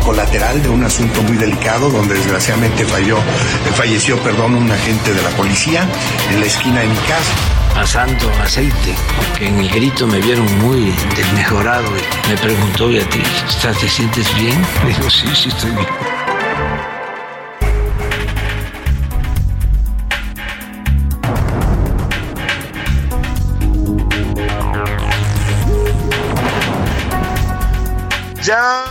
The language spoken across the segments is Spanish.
Colateral de un asunto muy delicado donde desgraciadamente falló, falleció perdón, un agente de la policía en la esquina de mi casa. Pasando aceite, porque en el grito me vieron muy desmejorado y me preguntó, ¿y a ti estás, te sientes bien? Digo, sí, sí estoy bien. Ya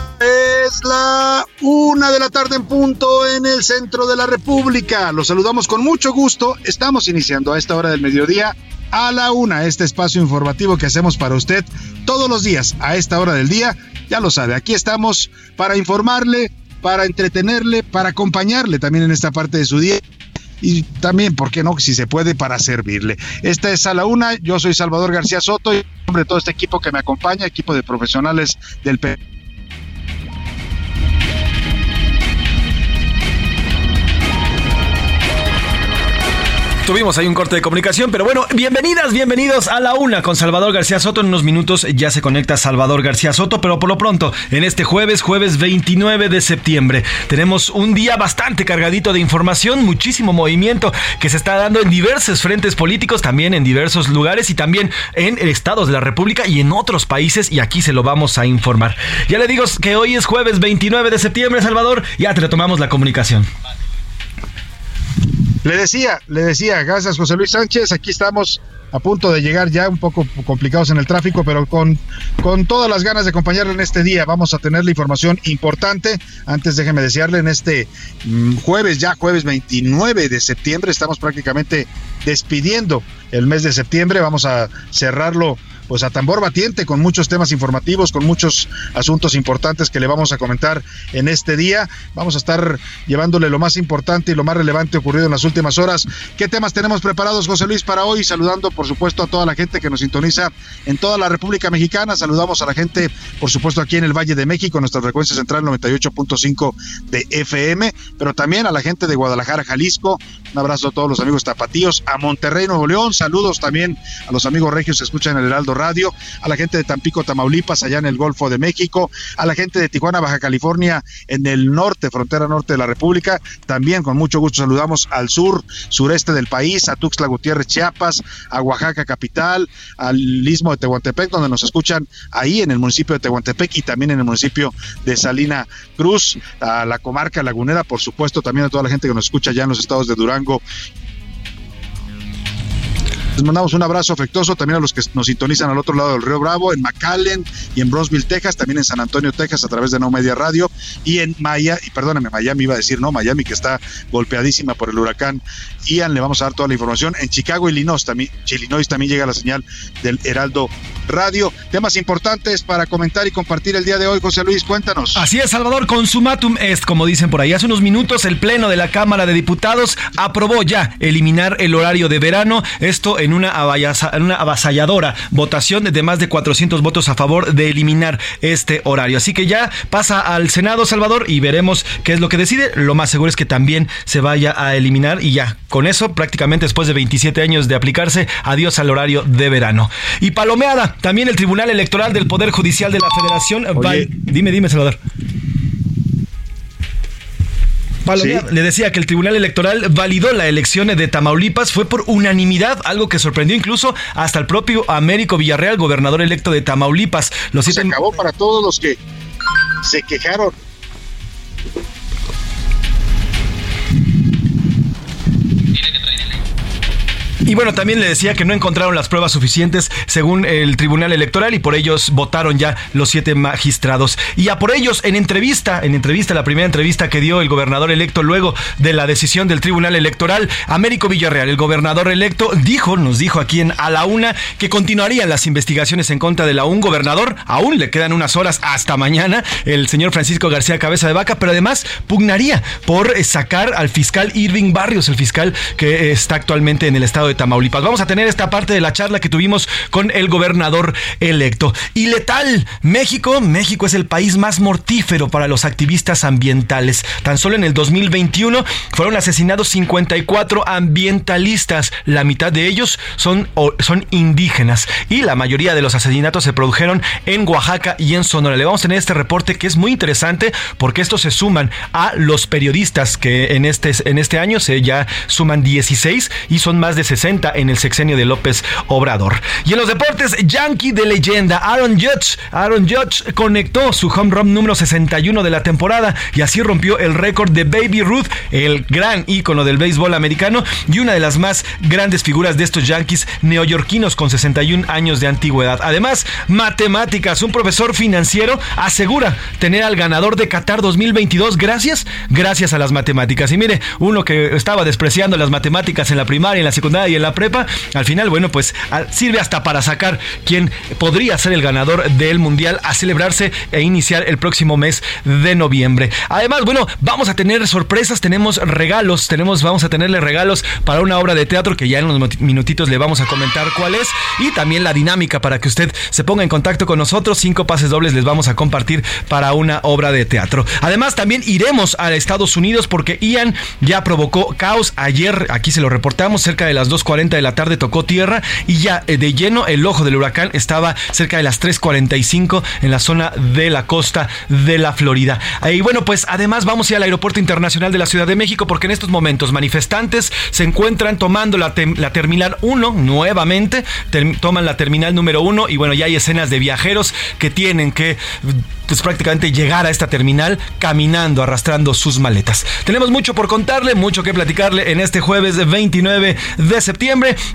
una de la tarde en punto en el centro de la República. Los saludamos con mucho gusto. Estamos iniciando a esta hora del mediodía a la una este espacio informativo que hacemos para usted todos los días a esta hora del día. Ya lo sabe, aquí estamos para informarle, para entretenerle, para acompañarle también en esta parte de su día y también, ¿por qué no? Si se puede, para servirle. Esta es a la una, yo soy Salvador García Soto y en nombre de todo este equipo que me acompaña, equipo de profesionales del P Tuvimos ahí un corte de comunicación, pero bueno, bienvenidas, bienvenidos a la una con Salvador García Soto. En unos minutos ya se conecta Salvador García Soto, pero por lo pronto, en este jueves, jueves 29 de septiembre, tenemos un día bastante cargadito de información, muchísimo movimiento que se está dando en diversos frentes políticos, también en diversos lugares y también en estados de la República y en otros países, y aquí se lo vamos a informar. Ya le digo que hoy es jueves 29 de septiembre, Salvador, ya te retomamos la comunicación. Le decía, le decía, gracias José Luis Sánchez, aquí estamos a punto de llegar ya un poco complicados en el tráfico, pero con, con todas las ganas de acompañarle en este día. Vamos a tener la información importante. Antes déjeme desearle en este mm, jueves, ya jueves 29 de septiembre, estamos prácticamente despidiendo el mes de septiembre. Vamos a cerrarlo pues a tambor batiente con muchos temas informativos, con muchos asuntos importantes que le vamos a comentar en este día. Vamos a estar llevándole lo más importante y lo más relevante ocurrido en las últimas horas. ¿Qué temas tenemos preparados, José Luis, para hoy? Saludando, por supuesto, a toda la gente que nos sintoniza en toda la República Mexicana. Saludamos a la gente, por supuesto, aquí en el Valle de México, nuestra frecuencia central 98.5 de FM, pero también a la gente de Guadalajara, Jalisco. Un abrazo a todos los amigos tapatíos, a Monterrey, Nuevo León. Saludos también a los amigos regios que escuchan el Heraldo Radio, a la gente de Tampico, Tamaulipas, allá en el Golfo de México, a la gente de Tijuana, Baja California, en el norte, frontera norte de la República. También con mucho gusto saludamos al sur, sureste del país, a Tuxtla Gutiérrez, Chiapas, a Oaxaca capital, al istmo de Tehuantepec, donde nos escuchan ahí en el municipio de Tehuantepec y también en el municipio de Salina Cruz, a la comarca lagunera, por supuesto, también a toda la gente que nos escucha allá en los estados de Durango Go. Les mandamos un abrazo afectuoso también a los que nos sintonizan al otro lado del Río Bravo, en McAllen y en Brosville, Texas, también en San Antonio, Texas, a través de No Media Radio, y en Maya, y perdóname, Miami iba a decir, no, Miami, que está golpeadísima por el huracán Ian, le vamos a dar toda la información. En Chicago, Illinois también, Illinois también llega la señal del Heraldo Radio. Temas importantes para comentar y compartir el día de hoy, José Luis, cuéntanos. Así es, Salvador, consumatum est, como dicen por ahí. Hace unos minutos el Pleno de la Cámara de Diputados aprobó ya eliminar el horario de verano, esto en una, en una avasalladora votación de más de 400 votos a favor de eliminar este horario. Así que ya pasa al Senado, Salvador, y veremos qué es lo que decide. Lo más seguro es que también se vaya a eliminar y ya, con eso, prácticamente después de 27 años de aplicarse, adiós al horario de verano. Y palomeada, también el Tribunal Electoral del Poder Judicial de la Federación. Dime, dime, Salvador. Le decía que el Tribunal Electoral validó la elección de Tamaulipas, fue por unanimidad, algo que sorprendió incluso hasta el propio Américo Villarreal, gobernador electo de Tamaulipas. Los Se acabó para todos los que se quejaron Y bueno, también le decía que no encontraron las pruebas suficientes según el Tribunal Electoral y por ellos votaron ya los siete magistrados. Y a por ellos, en entrevista, en entrevista, la primera entrevista que dio el gobernador electo luego de la decisión del Tribunal Electoral, Américo Villarreal, el gobernador electo, dijo, nos dijo aquí en A la Una, que continuarían las investigaciones en contra de la un gobernador. Aún le quedan unas horas hasta mañana, el señor Francisco García Cabeza de Vaca, pero además pugnaría por sacar al fiscal Irving Barrios, el fiscal que está actualmente en el estado de Tamaulipas. Vamos a tener esta parte de la charla que tuvimos con el gobernador electo. Y letal, México, México es el país más mortífero para los activistas ambientales. Tan solo en el 2021 fueron asesinados 54 ambientalistas. La mitad de ellos son, son indígenas y la mayoría de los asesinatos se produjeron en Oaxaca y en Sonora. Le vamos a tener este reporte que es muy interesante porque estos se suman a los periodistas que en este, en este año se ya suman 16 y son más de 60 en el sexenio de López Obrador. Y en los deportes, Yankee de leyenda, Aaron Judge. Aaron Judge conectó su home run número 61 de la temporada y así rompió el récord de Baby Ruth, el gran ícono del béisbol americano y una de las más grandes figuras de estos Yankees neoyorquinos con 61 años de antigüedad. Además, matemáticas. Un profesor financiero asegura tener al ganador de Qatar 2022 gracias, gracias a las matemáticas. Y mire, uno que estaba despreciando las matemáticas en la primaria, en la secundaria en la prepa, al final, bueno, pues sirve hasta para sacar quién podría ser el ganador del Mundial a celebrarse e iniciar el próximo mes de noviembre. Además, bueno, vamos a tener sorpresas, tenemos regalos, tenemos, vamos a tenerle regalos para una obra de teatro que ya en unos minutitos le vamos a comentar cuál es y también la dinámica para que usted se ponga en contacto con nosotros. Cinco pases dobles les vamos a compartir para una obra de teatro. Además, también iremos a Estados Unidos porque Ian ya provocó caos ayer, aquí se lo reportamos, cerca de las 2.40 de la tarde tocó tierra y ya eh, de lleno el ojo del huracán estaba cerca de las 3.45 en la zona de la costa de la Florida. Y bueno, pues además vamos a ir al Aeropuerto Internacional de la Ciudad de México porque en estos momentos manifestantes se encuentran tomando la, la Terminal 1 nuevamente, toman la Terminal número 1 y bueno, ya hay escenas de viajeros que tienen que pues prácticamente llegar a esta terminal caminando, arrastrando sus maletas. Tenemos mucho por contarle, mucho que platicarle en este jueves 29 de septiembre,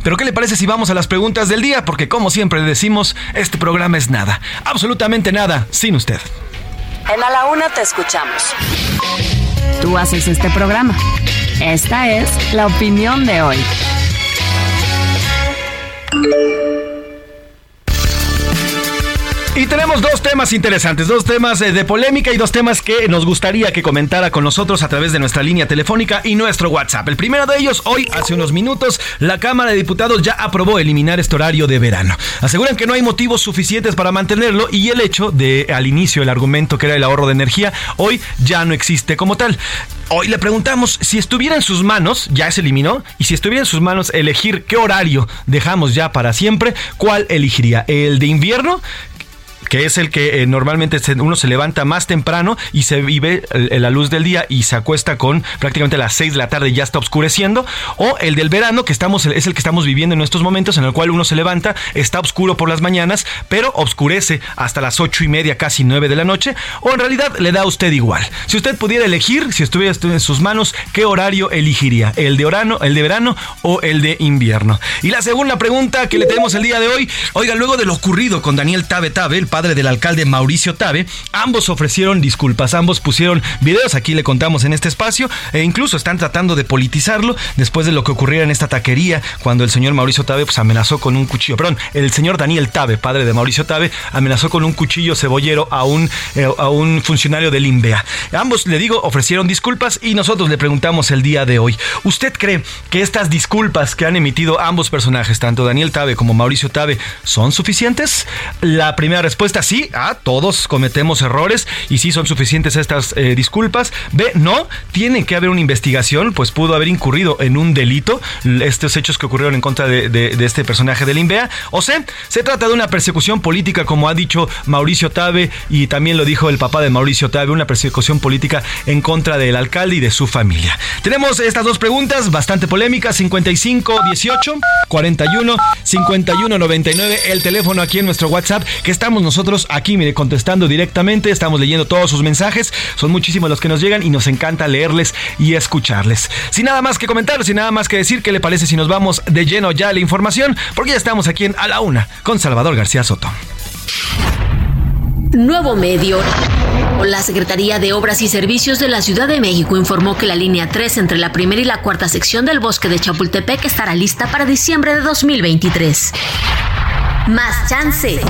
pero ¿qué le parece si vamos a las preguntas del día? Porque como siempre decimos, este programa es nada, absolutamente nada, sin usted. En A la Una te escuchamos. Tú haces este programa. Esta es la opinión de hoy. Y tenemos dos temas interesantes, dos temas eh, de polémica y dos temas que nos gustaría que comentara con nosotros a través de nuestra línea telefónica y nuestro WhatsApp. El primero de ellos, hoy, hace unos minutos, la Cámara de Diputados ya aprobó eliminar este horario de verano. Aseguran que no hay motivos suficientes para mantenerlo y el hecho de, al inicio, el argumento que era el ahorro de energía, hoy ya no existe como tal. Hoy le preguntamos si estuviera en sus manos, ya se eliminó, y si estuviera en sus manos elegir qué horario dejamos ya para siempre, ¿cuál elegiría? ¿El de invierno? Que es el que eh, normalmente uno se levanta más temprano y se vive la luz del día y se acuesta con prácticamente las 6 de la tarde y ya está oscureciendo, o el del verano, que estamos, es el que estamos viviendo en estos momentos, en el cual uno se levanta, está oscuro por las mañanas, pero oscurece hasta las 8 y media, casi 9 de la noche, o en realidad le da a usted igual. Si usted pudiera elegir, si estuviera en sus manos, ¿qué horario elegiría? ¿El de verano, el de verano o el de invierno? Y la segunda pregunta que le tenemos el día de hoy, oiga, luego de lo ocurrido con Daniel Tabe Tabe, el padre del alcalde Mauricio Tabe, ambos ofrecieron disculpas, ambos pusieron videos, aquí le contamos en este espacio, e incluso están tratando de politizarlo después de lo que ocurriera en esta taquería cuando el señor Mauricio Tabe pues, amenazó con un cuchillo, perdón, el señor Daniel Tabe, padre de Mauricio Tabe, amenazó con un cuchillo cebollero a un, eh, a un funcionario del INVEA. Ambos, le digo, ofrecieron disculpas y nosotros le preguntamos el día de hoy, ¿usted cree que estas disculpas que han emitido ambos personajes, tanto Daniel Tabe como Mauricio Tabe, son suficientes? La primera respuesta, sí, a todos cometemos errores y sí son suficientes estas eh, disculpas. B, no, tiene que haber una investigación, pues pudo haber incurrido en un delito estos hechos que ocurrieron en contra de, este personaje del INVEA. O C, se trata de una persecución política, como ha dicho Mauricio Tabe y también lo dijo el papá de Mauricio Tabe, una persecución política en contra del alcalde y de su familia. Tenemos estas dos preguntas bastante polémicas, 55 18 41 51 99, el teléfono aquí en nuestro WhatsApp, que estamos nosotros aquí, mire, contestando directamente, estamos leyendo todos sus mensajes, son muchísimos los que nos llegan y nos encanta leerles y escucharles. Sin nada más que comentar, sin nada más que decir, ¿qué le parece si nos vamos de lleno ya a la información? Porque ya estamos aquí en A la Una con Salvador García Soto. Nuevo medio. La Secretaría de Obras y Servicios de la Ciudad de México informó que la línea 3 entre la primera y la cuarta sección del bosque de Chapultepec estará lista para diciembre de 2023. Más chance.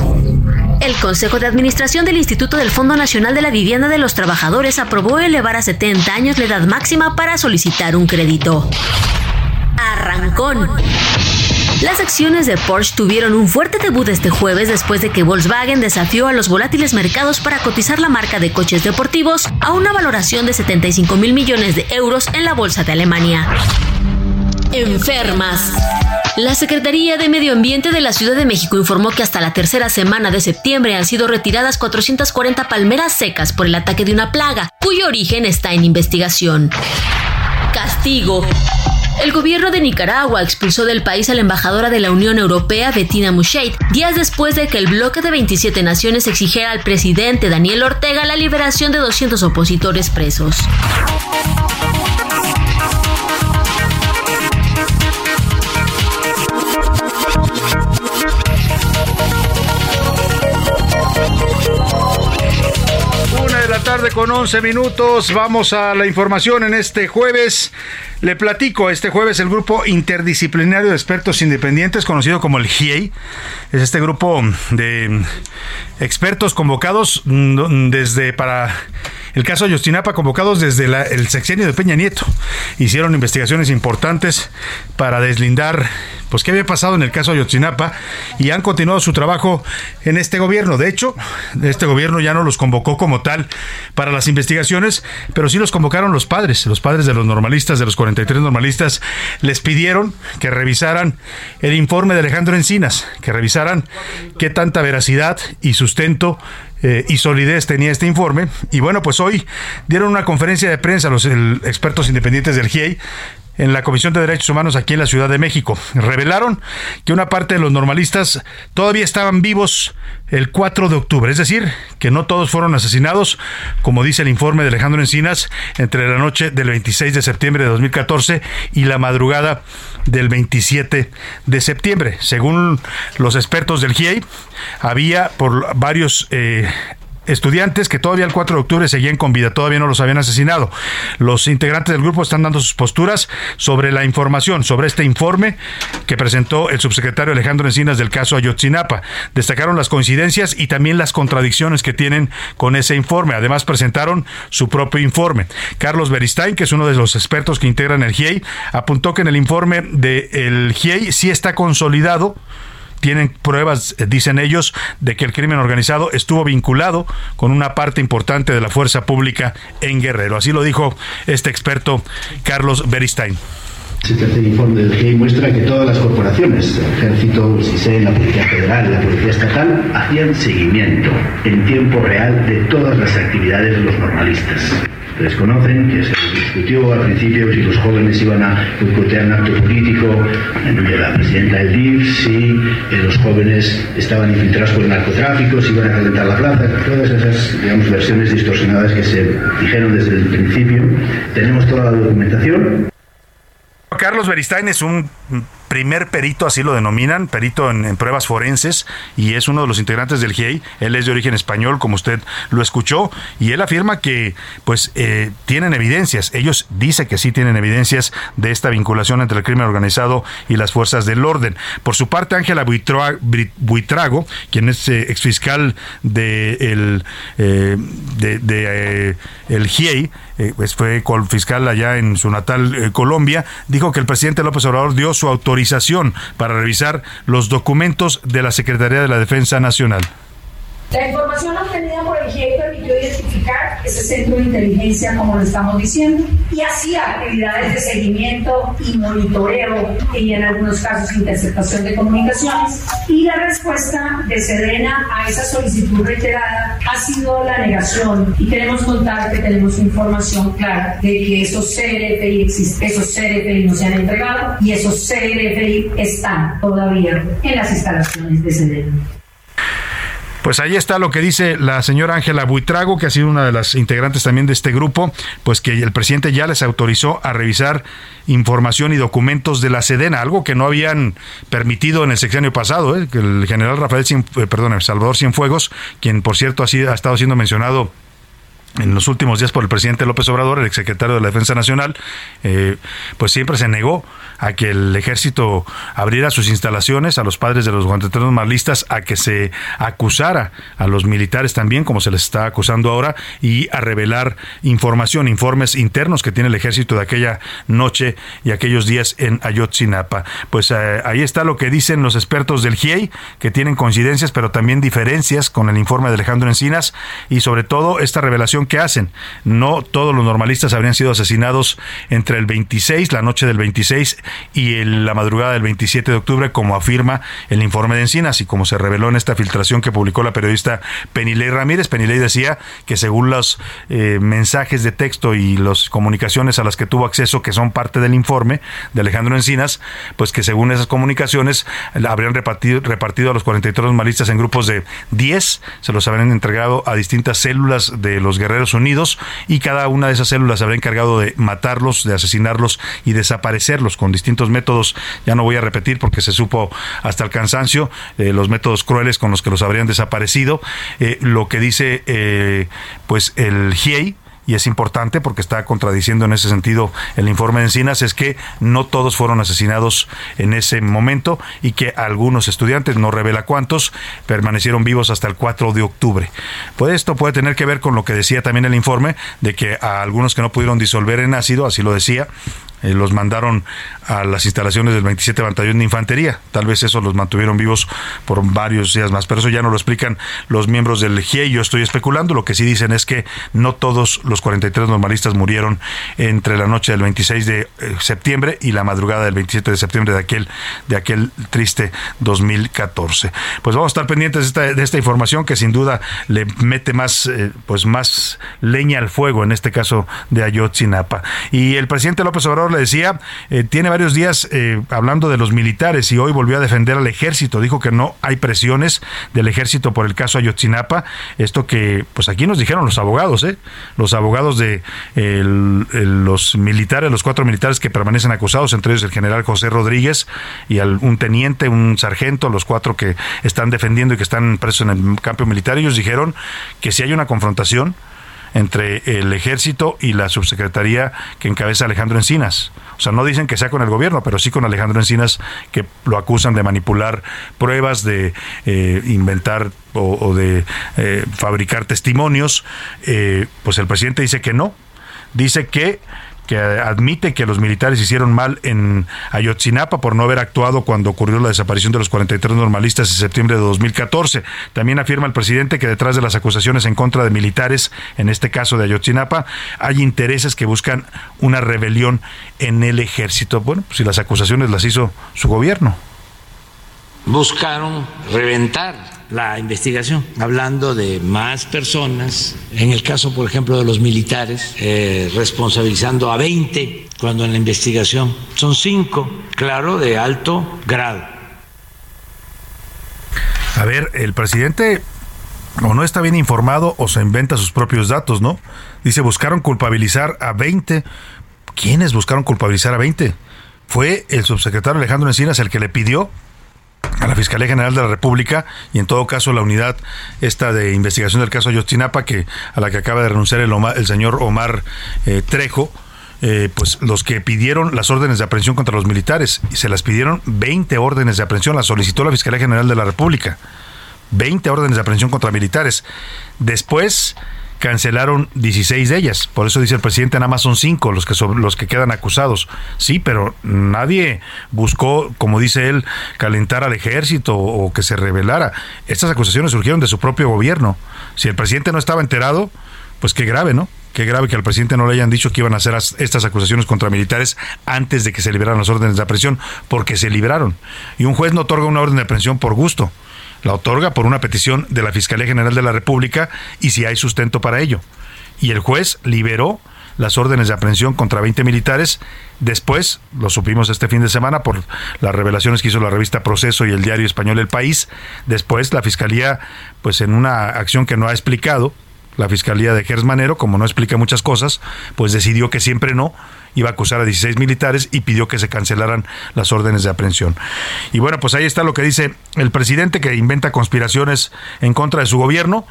El Consejo de Administración del Instituto del Fondo Nacional de la Vivienda de los Trabajadores aprobó elevar a 70 años la edad máxima para solicitar un crédito. Arrancón. Las acciones de Porsche tuvieron un fuerte debut este jueves después de que Volkswagen desafió a los volátiles mercados para cotizar la marca de coches deportivos a una valoración de 75 mil millones de euros en la bolsa de Alemania. Enfermas. La Secretaría de Medio Ambiente de la Ciudad de México informó que hasta la tercera semana de septiembre han sido retiradas 440 palmeras secas por el ataque de una plaga, cuyo origen está en investigación. Castigo. El gobierno de Nicaragua expulsó del país a la embajadora de la Unión Europea, Bettina Musheit, días después de que el bloque de 27 naciones exigiera al presidente Daniel Ortega la liberación de 200 opositores presos. Con 11 minutos. Vamos a la información en este jueves. Le platico, este jueves el grupo interdisciplinario de expertos independientes, conocido como el GIEI, es este grupo de expertos convocados mm, desde para el caso Ayotzinapa, convocados desde el sexenio de Peña Nieto. Hicieron investigaciones importantes para deslindar pues qué había pasado en el caso Ayotzinapa y han continuado su trabajo en este gobierno. De hecho, este gobierno ya no los convocó como tal para las investigaciones, pero sí los convocaron los padres, los padres de los normalistas, de los 43 normalistas, les pidieron que revisaran el informe de Alejandro Encinas, que revisaran qué tanta veracidad y sustento eh, y solidez tenía este informe. Y bueno, pues hoy dieron una conferencia de prensa los expertos independientes del GIEI en la Comisión de Derechos Humanos aquí en la Ciudad de México. Revelaron que una parte de los normalistas todavía estaban vivos el 4 de octubre, es decir, que no todos fueron asesinados, como dice el informe de Alejandro Encinas, entre la noche del 26 de septiembre de 2014 y la madrugada del 27 de septiembre. Según los expertos del GIEI, había por varios eh, estudiantes que todavía el 4 de octubre seguían con vida, todavía no los habían asesinado. Los integrantes del grupo están dando sus posturas sobre la información, sobre este informe que presentó el subsecretario Alejandro Encinas del caso Ayotzinapa. Destacaron las coincidencias y también las contradicciones que tienen con ese informe. Además presentaron su propio informe. Carlos Beristain, que es uno de los expertos que integran el GIEI, apuntó que en el informe del GIEI sí está consolidado tienen pruebas, eh, dicen ellos, de que el crimen organizado estuvo vinculado con una parte importante de la fuerza pública en Guerrero. Así lo dijo este experto Carlos Beristain. Este informe del muestra que todas las corporaciones, el Ejército, el CISEN, la Policía Federal, la Policía Estatal, hacían seguimiento en tiempo real de todas las actividades de los normalistas. Ustedes conocen que se discutió al principio si los jóvenes iban a boicotear un acto político de la presidenta del DIF, si eh, los jóvenes estaban infiltrados por el narcotráfico, si iban a calentar la plaza, todas esas digamos, versiones distorsionadas que se dijeron desde el principio. Tenemos toda la documentación. Carlos Beristain es un primer perito, así lo denominan, perito en, pruebas forenses, y es uno de los integrantes del GIEI. Él es de origen español, como usted lo escuchó, y él afirma que, pues, eh, tienen evidencias. Ellos dicen que sí tienen evidencias de esta vinculación entre el crimen organizado y las fuerzas del orden. Por su parte, Ángela Buitrago, quien es eh, exfiscal de el, eh, de, el GIEI, pues fue fiscal allá en su natal Colombia, dijo que el presidente López Obrador dio su autorización para revisar los documentos de la Secretaría de la Defensa Nacional. La información obtenida por el GIEI permitió identificar ese centro de inteligencia, como lo estamos diciendo, y hacía actividades de seguimiento y monitoreo y en algunos casos interceptación de comunicaciones. Y la respuesta de Sedena a esa solicitud reiterada ha sido la negación. Y queremos contar que tenemos información clara de que esos CRFI esos CRFI no se han entregado y esos CRFI están todavía en las instalaciones de Sedena. Pues ahí está lo que dice la señora Ángela Buitrago, que ha sido una de las integrantes también de este grupo, pues que el presidente ya les autorizó a revisar información y documentos de la Sedena, algo que no habían permitido en el sexenio pasado, ¿eh? que el general Rafael, eh, perdón, Salvador Cienfuegos, quien por cierto ha, sido, ha estado siendo mencionado en los últimos días por el presidente López Obrador, el exsecretario de la Defensa Nacional, eh, pues siempre se negó a que el ejército abriera sus instalaciones, a los padres de los guanteteros marlistas, a que se acusara a los militares también, como se les está acusando ahora, y a revelar información, informes internos que tiene el ejército de aquella noche y aquellos días en Ayotzinapa. Pues eh, ahí está lo que dicen los expertos del GIEI, que tienen coincidencias, pero también diferencias con el informe de Alejandro Encinas, y sobre todo esta revelación que hacen. No todos los normalistas habrían sido asesinados entre el 26, la noche del 26 y en la madrugada del 27 de octubre, como afirma el informe de Encinas y como se reveló en esta filtración que publicó la periodista Penilei Ramírez. Penilei decía que según los eh, mensajes de texto y las comunicaciones a las que tuvo acceso, que son parte del informe de Alejandro Encinas, pues que según esas comunicaciones habrían repartido, repartido a los 43 normalistas en grupos de 10, se los habrían entregado a distintas células de los Unidos y cada una de esas células se habría encargado de matarlos, de asesinarlos y desaparecerlos con distintos métodos. Ya no voy a repetir porque se supo hasta el cansancio eh, los métodos crueles con los que los habrían desaparecido. Eh, lo que dice eh, pues el GIEI y es importante porque está contradiciendo en ese sentido el informe de Encinas, es que no todos fueron asesinados en ese momento y que algunos estudiantes, no revela cuántos, permanecieron vivos hasta el 4 de octubre. Pues esto puede tener que ver con lo que decía también el informe, de que a algunos que no pudieron disolver en ácido, así lo decía, eh, los mandaron a las instalaciones del 27 Batallón de Infantería. Tal vez eso los mantuvieron vivos por varios días más, pero eso ya no lo explican los miembros del GIE. Yo estoy especulando. Lo que sí dicen es que no todos los 43 normalistas murieron entre la noche del 26 de eh, septiembre y la madrugada del 27 de septiembre de aquel, de aquel triste 2014. Pues vamos a estar pendientes de esta, de esta información que sin duda le mete más, eh, pues más leña al fuego, en este caso de Ayotzinapa. Y el presidente López Obrador le decía, eh, tiene varios días eh, hablando de los militares y hoy volvió a defender al ejército. Dijo que no hay presiones del ejército por el caso Ayotzinapa. Esto que, pues aquí nos dijeron los abogados, ¿eh? los abogados de los militares, los cuatro militares que permanecen acusados, entre ellos el general José Rodríguez y un teniente, un sargento, los cuatro que están defendiendo y que están presos en el campo militar. Ellos dijeron que si hay una confrontación, entre el ejército y la subsecretaría que encabeza Alejandro Encinas. O sea, no dicen que sea con el gobierno, pero sí con Alejandro Encinas que lo acusan de manipular pruebas, de eh, inventar o, de eh, fabricar testimonios. Eh, pues el presidente dice que no, dice que que admite que los militares hicieron mal en Ayotzinapa por no haber actuado cuando ocurrió la desaparición de los 43 normalistas en septiembre de 2014. También afirma el presidente que detrás de las acusaciones en contra de militares, en este caso de Ayotzinapa, hay intereses que buscan una rebelión en el ejército. Bueno, pues si las acusaciones las hizo su gobierno. Buscaron reventar la investigación, hablando de más personas, en el caso, por ejemplo, de los militares, eh, responsabilizando a 20, cuando en la investigación son 5, claro, de alto grado. A ver, el presidente o no está bien informado o se inventa sus propios datos, ¿no? Dice, buscaron culpabilizar a 20. ¿Quiénes buscaron culpabilizar a 20? Fue el subsecretario Alejandro Encinas el que le pidió a la Fiscalía General de la República y en todo caso la unidad esta de investigación del caso Ayotzinapa que a la que acaba de renunciar el, señor Omar eh, Trejo eh, pues los que pidieron las órdenes de aprehensión contra los militares y se las pidieron 20 órdenes de aprehensión las solicitó la Fiscalía General de la República. 20 órdenes de aprehensión contra militares. Después cancelaron 16 de ellas. Por eso dice el presidente, nada más son 5 los que, los que quedan acusados. Sí, pero nadie buscó, como dice él, calentar al ejército o que se rebelara. Estas acusaciones surgieron de su propio gobierno. Si el presidente no estaba enterado, pues qué grave, ¿no? Qué grave que al presidente no le hayan dicho que iban a hacer estas acusaciones contra militares antes de que se liberaran las órdenes de aprehensión, porque se libraron. Y un juez no otorga una orden de aprehensión por gusto la otorga por una petición de la Fiscalía General de la República y si hay sustento para ello. Y el juez liberó las órdenes de aprehensión contra 20 militares. Después, lo supimos este fin de semana por las revelaciones que hizo la revista Proceso y el diario español El País. Después, la Fiscalía, pues en una acción que no ha explicado, la Fiscalía de Gers Manero, como no explica muchas cosas, pues decidió que siempre no, iba a acusar a 16 militares y pidió que se cancelaran las órdenes de aprehensión. Y bueno, pues ahí está lo que dice el presidente que inventa conspiraciones en contra de su gobierno,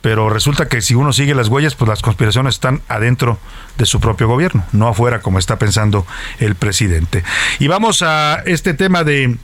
pero resulta que si uno sigue las huellas, pues las conspiraciones están adentro de su propio gobierno, no afuera como está pensando el presidente. Y vamos a este tema de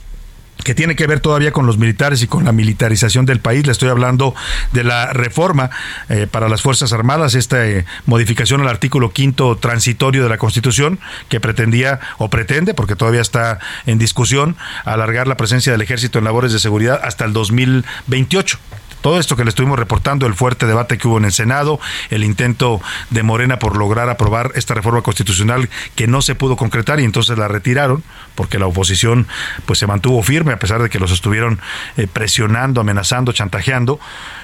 que tiene que ver todavía con los militares y con la militarización del país. Le estoy hablando de la reforma eh, para las Fuerzas Armadas, esta eh, modificación al artículo quinto transitorio de la Constitución que pretendía o pretende, porque todavía está en discusión, alargar la presencia del ejército en labores de seguridad hasta el 2028. Todo esto que le estuvimos reportando, el fuerte debate que hubo en el Senado, el intento de Morena por lograr aprobar esta reforma constitucional que no se pudo concretar y entonces la retiraron porque la oposición pues se mantuvo firme a pesar de que los estuvieron eh, presionando, amenazando, chantajeando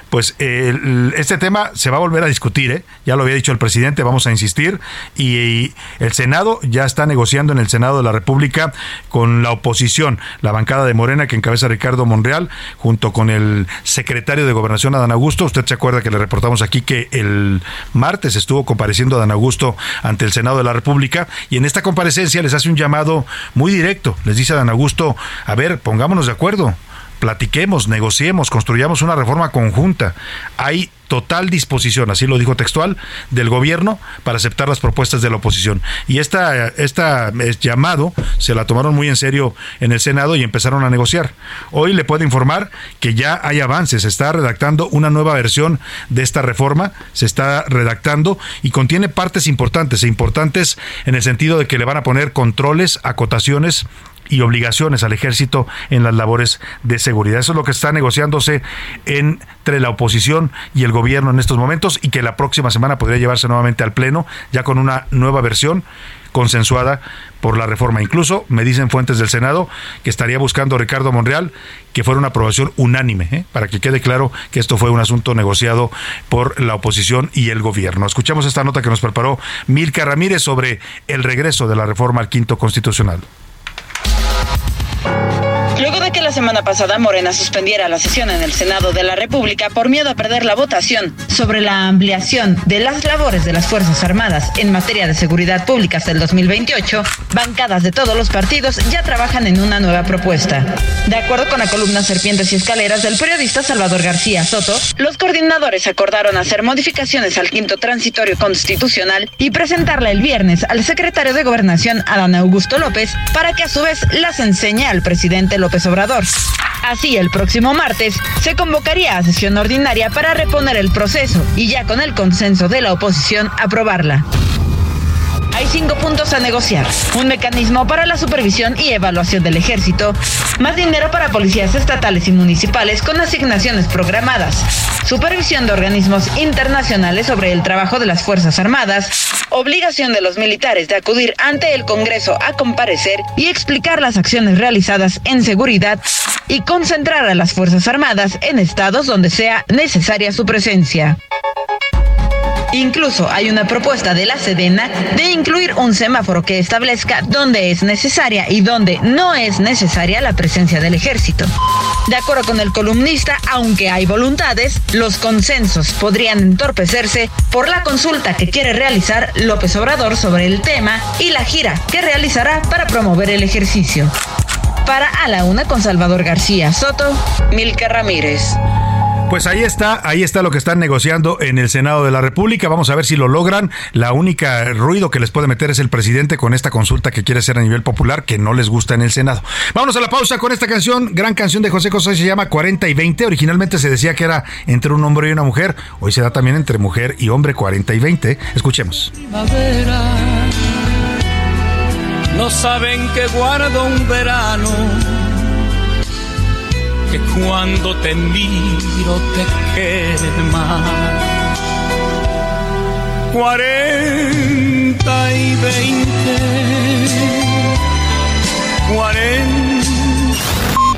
pues este tema se va a volver a discutir, ¿eh? ya lo había dicho el presidente, vamos a insistir, y, el Senado ya está negociando en el Senado de la República con la oposición, la bancada de Morena que encabeza Ricardo Monreal, junto con el secretario de Gobernación Adán Augusto. Usted se acuerda que le reportamos aquí que el martes estuvo compareciendo Adán Augusto ante el Senado de la República, y en esta comparecencia les hace un llamado muy directo, les dice Adán Augusto, a ver, pongámonos de acuerdo, platiquemos, negociemos, construyamos una reforma conjunta. Hay total disposición, así lo dijo textual, del gobierno para aceptar las propuestas de la oposición. Y esta, esta llamado se la tomaron muy en serio en el Senado y empezaron a negociar. Hoy le puedo informar que ya hay avances, se está redactando una nueva versión de esta reforma, se está redactando y contiene partes importantes, e importantes en el sentido de que le van a poner controles, acotaciones y obligaciones al ejército en las labores de seguridad. Eso es lo que está negociándose entre la oposición y el gobierno en estos momentos y que la próxima semana podría llevarse nuevamente al Pleno ya con una nueva versión consensuada por la reforma. Incluso me dicen fuentes del Senado que estaría buscando Ricardo Monreal que fuera una aprobación unánime, ¿eh? para que quede claro que esto fue un asunto negociado por la oposición y el gobierno. Escuchamos esta nota que nos preparó Milka Ramírez sobre el regreso de la reforma al quinto constitucional. Luego que la semana pasada Morena suspendiera la sesión en el Senado de la República por miedo a perder la votación sobre la ampliación de las labores de las Fuerzas Armadas en materia de seguridad pública hasta el 2028, bancadas de todos los partidos ya trabajan en una nueva propuesta. De acuerdo con la columna Serpientes y Escaleras del periodista Salvador García Soto, los coordinadores acordaron hacer modificaciones al quinto transitorio constitucional y presentarla el viernes al secretario de Gobernación Adán Augusto López para que a su vez las enseñe al presidente López Obrador. Así, el próximo martes se convocaría a sesión ordinaria para reponer el proceso y ya con el consenso de la oposición aprobarla. Hay cinco puntos a negociar. Un mecanismo para la supervisión y evaluación del ejército. Más dinero para policías estatales y municipales con asignaciones programadas. Supervisión de organismos internacionales sobre el trabajo de las Fuerzas Armadas. Obligación de los militares de acudir ante el Congreso a comparecer y explicar las acciones realizadas en seguridad y concentrar a las Fuerzas Armadas en estados donde sea necesaria su presencia. Incluso hay una propuesta de la Sedena de incluir un semáforo que establezca dónde es necesaria y dónde no es necesaria la presencia del ejército. De acuerdo con el columnista, aunque hay voluntades, los consensos podrían entorpecerse por la consulta que quiere realizar López Obrador sobre el tema y la gira que realizará para promover el ejercicio. Para A la Una con Salvador García Soto, Milka Ramírez. Pues ahí está, ahí está lo que están negociando en el Senado de la República. Vamos a ver si lo logran. La única ruido que les puede meter es el presidente con esta consulta que quiere hacer a nivel popular que no les gusta en el Senado. Vámonos a la pausa con esta canción, gran canción de José José, se llama 40 y 20. Originalmente se decía que era entre un hombre y una mujer. Hoy se da también entre mujer y hombre 40 y 20. Escuchemos. No saben que guardo un verano que cuando te miro te quema. Cuarenta y veinte. Cuarenta.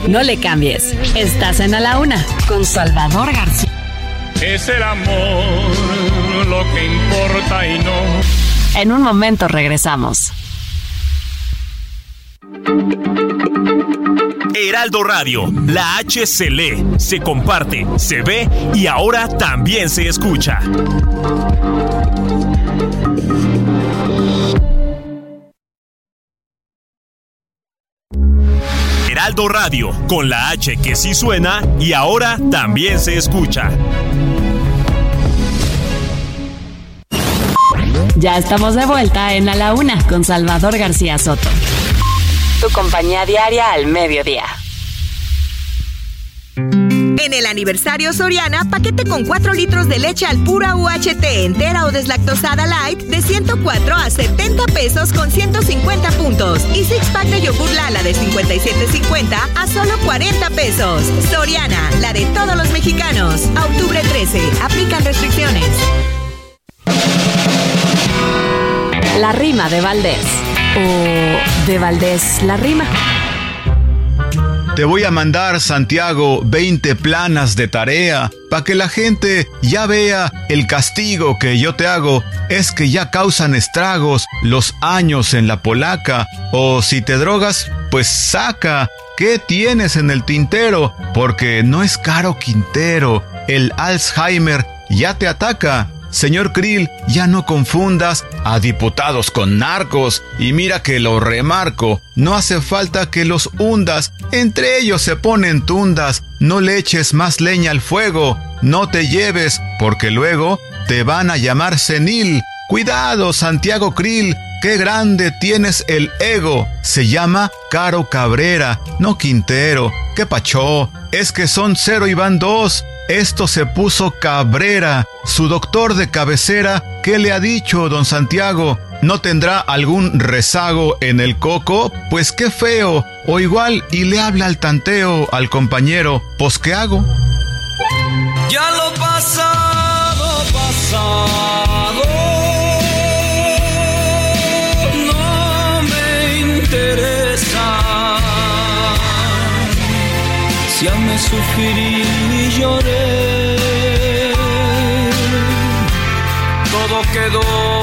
No le cambies. Estás en A la Una con Salvador García. Es el amor lo que importa y no. En un momento regresamos. Heraldo Radio, la H se lee, se comparte, se ve y ahora también se escucha. Heraldo Radio, con la H que sí suena y ahora también se escucha. Ya estamos de vuelta en A la Una con Salvador García Soto. Tu compañía diaria al mediodía. En el aniversario Soriana, paquete con 4 litros de leche al pura UHT entera o deslactosada light de 104 a 70 pesos con 150 puntos. Y six pack de yogur Lala de 57.50 a solo 40 pesos. Soriana, la de todos los mexicanos. A octubre 13, aplican restricciones. La rima de Valdés. O de Valdés la rima. Te voy a mandar, Santiago, 20 planas de tarea, para que la gente ya vea el castigo que yo te hago. Es que ya causan estragos los años en la polaca. O si te drogas, pues saca. ¿Qué tienes en el tintero? Porque no es caro Quintero. El Alzheimer ya te ataca. Señor Krill, ya no confundas a diputados con narcos, y mira que lo remarco, no hace falta que los hundas, entre ellos se ponen tundas, no le eches más leña al fuego, no te lleves, porque luego te van a llamar senil. Cuidado, Santiago Krill, qué grande tienes el ego. Se llama Caro Cabrera, no Quintero. ¿Qué pachó? Es que son cero y van dos. Esto se puso Cabrera. Su doctor de cabecera, ¿qué le ha dicho, don Santiago? ¿No tendrá algún rezago en el coco? Pues qué feo. O igual y le habla al tanteo al compañero. ¿Pues qué hago? Ya lo pasado, pasado. Me sufrí y lloré. Todo quedó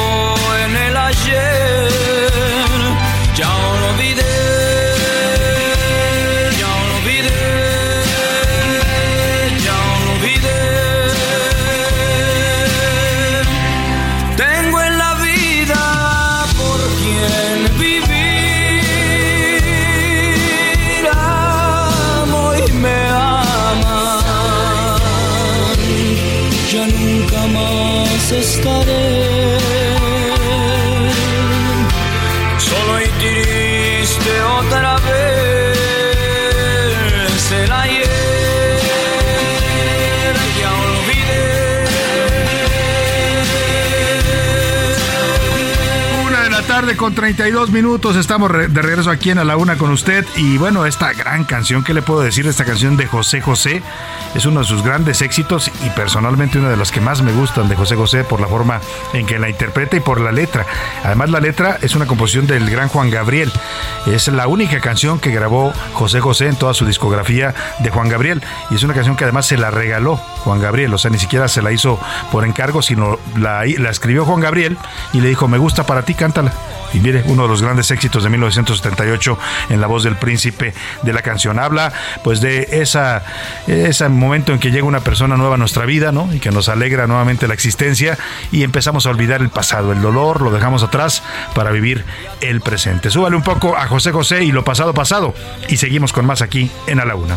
con 32 minutos. Estamos de regreso aquí en A la Una con usted. Y bueno, esta gran canción, ¿qué le puedo decir? Esta canción de José José es uno de sus grandes éxitos y personalmente una de las que más me gustan de José José por la forma en que la interpreta y por la letra. Además, la letra es una composición del gran Juan Gabriel. Es la única canción que grabó José José en toda su discografía de Juan Gabriel. Y es una canción que además se la regaló Juan Gabriel. O sea, ni siquiera se la hizo por encargo, sino la, la escribió Juan Gabriel y le dijo, me gusta para ti, cántala. Y mire, uno de los grandes éxitos de 1978 en la voz del príncipe de la canción. Habla pues de esa, ese momento en que llega una persona nueva a nuestra vida, ¿no? Y que nos alegra nuevamente la existencia y empezamos a olvidar el pasado, el dolor, lo dejamos atrás para vivir el presente. Súbale un poco a José José y lo pasado pasado y seguimos con más aquí en A la Una.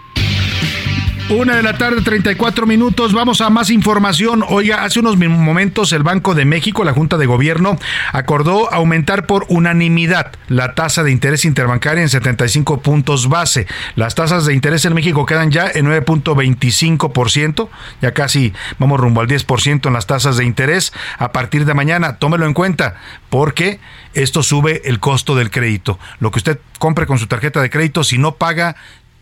Una de la tarde, 34 minutos. Vamos a más información. Oiga, hace unos momentos el Banco de México, la Junta de Gobierno, acordó aumentar por unanimidad la tasa de interés interbancaria en 75 puntos base. Las tasas de interés en México quedan ya en 9.25%, ya casi vamos rumbo al 10% en las tasas de interés a partir de mañana. Tómelo en cuenta, porque esto sube el costo del crédito. Lo que usted compre con su tarjeta de crédito, si no paga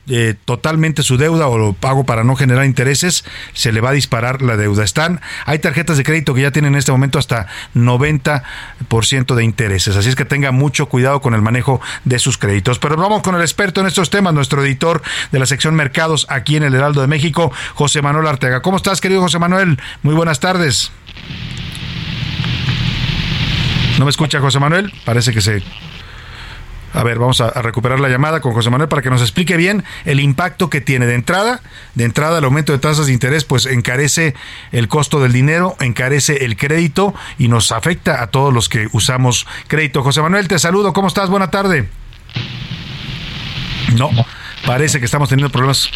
eh, totalmente su deuda o lo pago para no generar intereses, se le va a disparar la deuda. Están, hay tarjetas de crédito que ya tienen en este momento hasta 90% de intereses, así es que tenga mucho cuidado con el manejo de sus créditos. Pero vamos con el experto en estos temas, nuestro editor de la sección Mercados aquí en el Heraldo de México, José Manuel Arteaga. ¿Cómo estás, querido José Manuel? Muy buenas tardes. ¿No me escucha José Manuel? Parece que se a ver, vamos a, recuperar la llamada con José Manuel para que nos explique bien el impacto que tiene de entrada. De entrada, el aumento de tasas de interés pues encarece el costo del dinero, encarece el crédito y nos afecta a todos los que usamos crédito. José Manuel, te saludo. ¿Cómo estás? Buena tarde. No. Parece que estamos teniendo problemas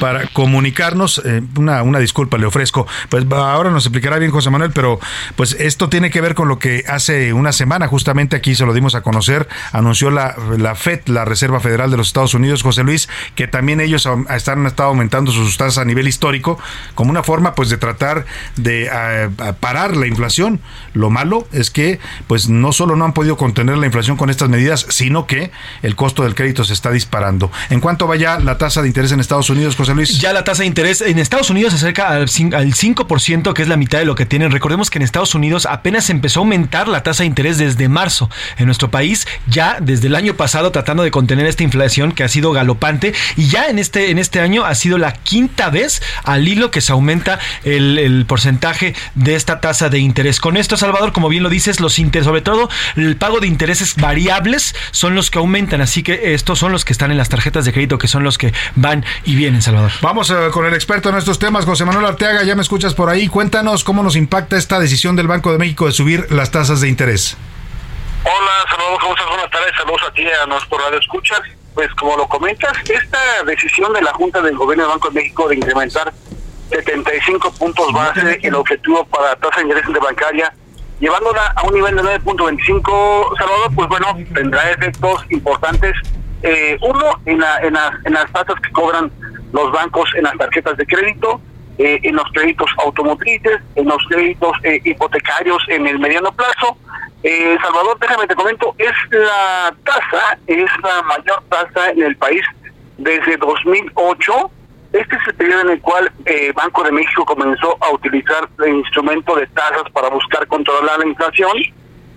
para comunicarnos. Eh, una, una disculpa le ofrezco. Pues ahora nos explicará bien José Manuel, pero pues esto tiene que ver con lo que hace una semana, justamente aquí se lo dimos a conocer, anunció la, la FED, la Reserva Federal de los Estados Unidos, José Luis, que también ellos están, estado aumentando sus tasas a nivel histórico como una forma pues de tratar de parar la inflación. Lo malo es que pues no solo no han podido contener la inflación con estas medidas, sino que el costo del crédito se está disparando. En cuanto vaya la tasa de interés en Estados Unidos, José Luis? Ya la tasa de interés en Estados Unidos se acerca al 5%, que es la mitad de lo que tienen. Recordemos que en Estados Unidos apenas empezó a aumentar la tasa de interés desde marzo. En nuestro país, ya desde el año pasado, tratando de contener esta inflación que ha sido galopante, y ya en este, en este año ha sido la quinta vez al hilo que se aumenta el, porcentaje de esta tasa de interés. Con esto, Salvador, como bien lo dices, los intereses, sobre todo el pago de intereses variables, son los que aumentan. Así que estos son los que están en las tarjetas de crédito que son los que van y vienen, Salvador. Vamos eh, con el experto en estos temas, José Manuel Arteaga, ya me escuchas por ahí. Cuéntanos cómo nos impacta esta decisión del Banco de México de subir las tasas de interés. Hola, Salvador, ¿cómo estás? Buenas tardes, saludos a ti, a nuestro radio escuchas. Pues como lo comentas, esta decisión de la Junta del Gobierno del Banco de México de incrementar 75 puntos base el objetivo para la tasa de interés bancaria llevándola a un nivel de 9.25, Salvador, pues bueno, tendrá efectos importantes eh, uno, en, en, las tasas que cobran los bancos en las tarjetas de crédito, eh, en los créditos automotrices, en los créditos eh, hipotecarios en el mediano plazo. Salvador, déjame te comento, es la tasa, es la mayor tasa en el país desde 2008. Este es el periodo en el cual Banco de México comenzó a utilizar el instrumento de tasas para buscar controlar la inflación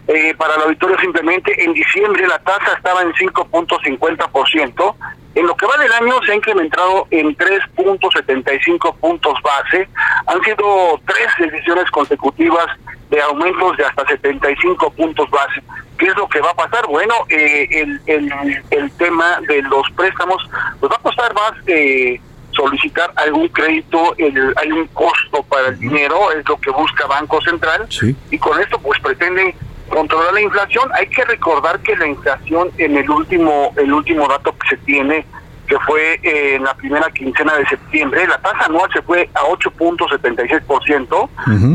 eh, para el auditorio simplemente en diciembre la tasa estaba en 5.50%. En lo que va del año se ha incrementado en 3.75 puntos base. Han sido tres decisiones consecutivas de aumentos de hasta 75 puntos base. ¿Qué es lo que va a pasar? Bueno, eh, el, el, el, tema de los préstamos, pues va a costar más eh, solicitar algún crédito, hay un costo para el dinero, es lo que busca Banco Central, y con esto pues pretenden controlar la inflación. Hay que recordar que la inflación en el último el último dato que se tiene que fue eh, en la primera quincena de septiembre, la tasa anual se fue a 8.76%,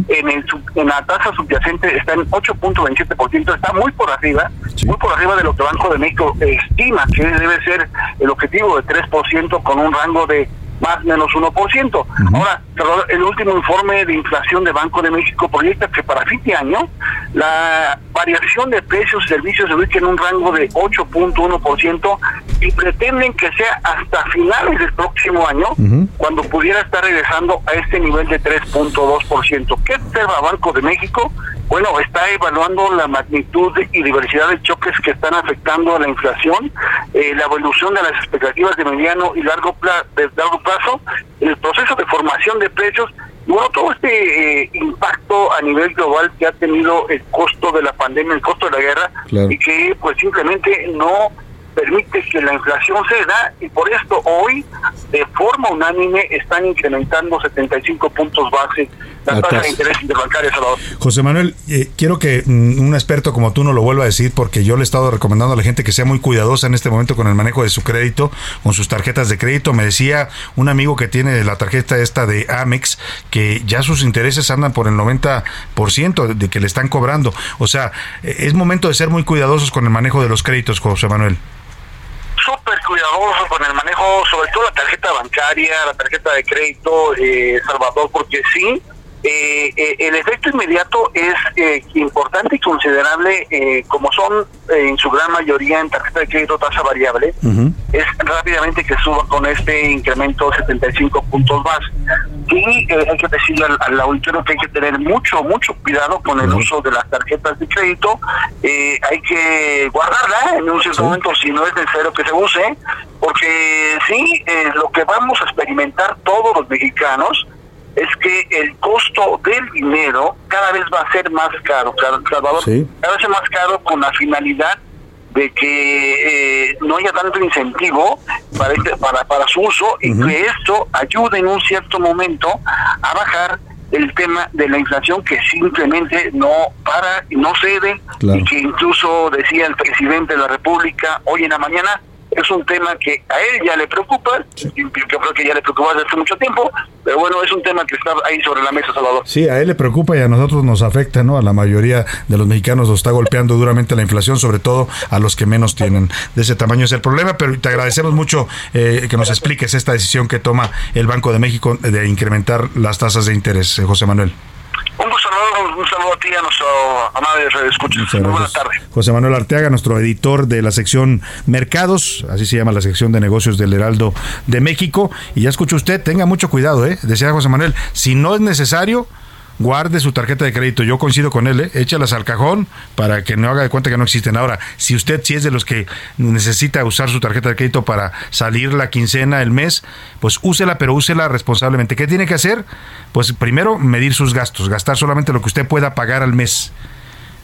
en, el, en la tasa subyacente está en 8.27%, está muy por arriba, muy por arriba de lo que Banco de México estima que debe ser el objetivo de 3% con un rango de más menos 1%. Ahora, el último informe de inflación de Banco de México proyecta que para fin de año la variación de precios y servicios se ubica en un rango de 8.1% y pretenden que sea hasta finales del próximo año cuando pudiera estar regresando a este nivel de 3.2%. ¿Qué observa Banco de México? Bueno, está evaluando la magnitud y diversidad de choques que están afectando a la inflación, eh, la evolución de las expectativas de mediano y largo, de largo plazo, el proceso de formación de precios. Y bueno, todo este eh, impacto a nivel global que ha tenido el costo de la pandemia, el costo de la guerra, y que pues simplemente no permite que la inflación se da y por esto hoy de forma unánime están incrementando 75 puntos base la tasa de interés interbancaria, Salvador. José Manuel, eh, quiero que mm, un experto como tú no lo vuelva a decir porque yo le he estado recomendando a la gente que sea muy cuidadosa en este momento con el manejo de su crédito, con sus tarjetas de crédito. Me decía un amigo que tiene la tarjeta esta de Amex que ya sus intereses andan por el 90% de que le están cobrando. O sea, eh, es momento de ser muy cuidadosos con el manejo de los créditos, José Manuel súper cuidadoso con el manejo, sobre todo la tarjeta bancaria, la tarjeta de crédito, eh, Salvador, porque sí, eh, eh, el efecto inmediato es eh, importante y considerable, eh, como son en su gran mayoría en tarjeta de crédito tasa variable, es rápidamente que suba con este incremento 75 puntos más. Y hay que decirle al, al, auditorio que hay que tener mucho, mucho cuidado con el uso de las tarjetas de crédito. hay que guardarla en un cierto momento si no es necesario que se use, porque sí, lo que vamos a experimentar todos los mexicanos, es que el costo del dinero cada vez va a ser más caro, Salvador, cada vez más caro con la finalidad de que eh, no haya tanto incentivo para, este, para, para su uso y que esto ayude en un cierto momento a bajar el tema de la inflación que simplemente no para y no cede. Y que incluso decía el presidente de la República hoy en la mañana es un tema que a él ya le preocupa, yo creo que ya le preocupa desde hace mucho tiempo, pero bueno, es un tema que está ahí sobre la mesa, Salvador. Sí, a él le preocupa y a nosotros nos afecta, ¿no? A la mayoría de los mexicanos nos está golpeando duramente la inflación, sobre todo a los que menos tienen. De ese tamaño es el problema, pero te agradecemos mucho eh, que nos expliques esta decisión que toma el Banco de México de incrementar las tasas de interés, eh, José Manuel. Un saludo, un saludo a ti, a nuestro amable Radio Muy buenas tardes. José Manuel Arteaga, nuestro editor de la sección Mercados, así se llama la sección de negocios del Heraldo de México. Y ya escucha usted, tenga mucho cuidado, ¿eh? Decía José Manuel, si no es necesario, guarde su tarjeta de crédito. Yo coincido con él, ¿eh? échalas al cajón para que no haga de cuenta que no existen. Ahora, si usted si es de los que necesita usar su tarjeta de crédito para salir la quincena, el mes, pues úsela, pero úsela responsablemente. ¿Qué tiene que hacer? Pues primero medir sus gastos, gastar solamente lo que usted pueda pagar al mes.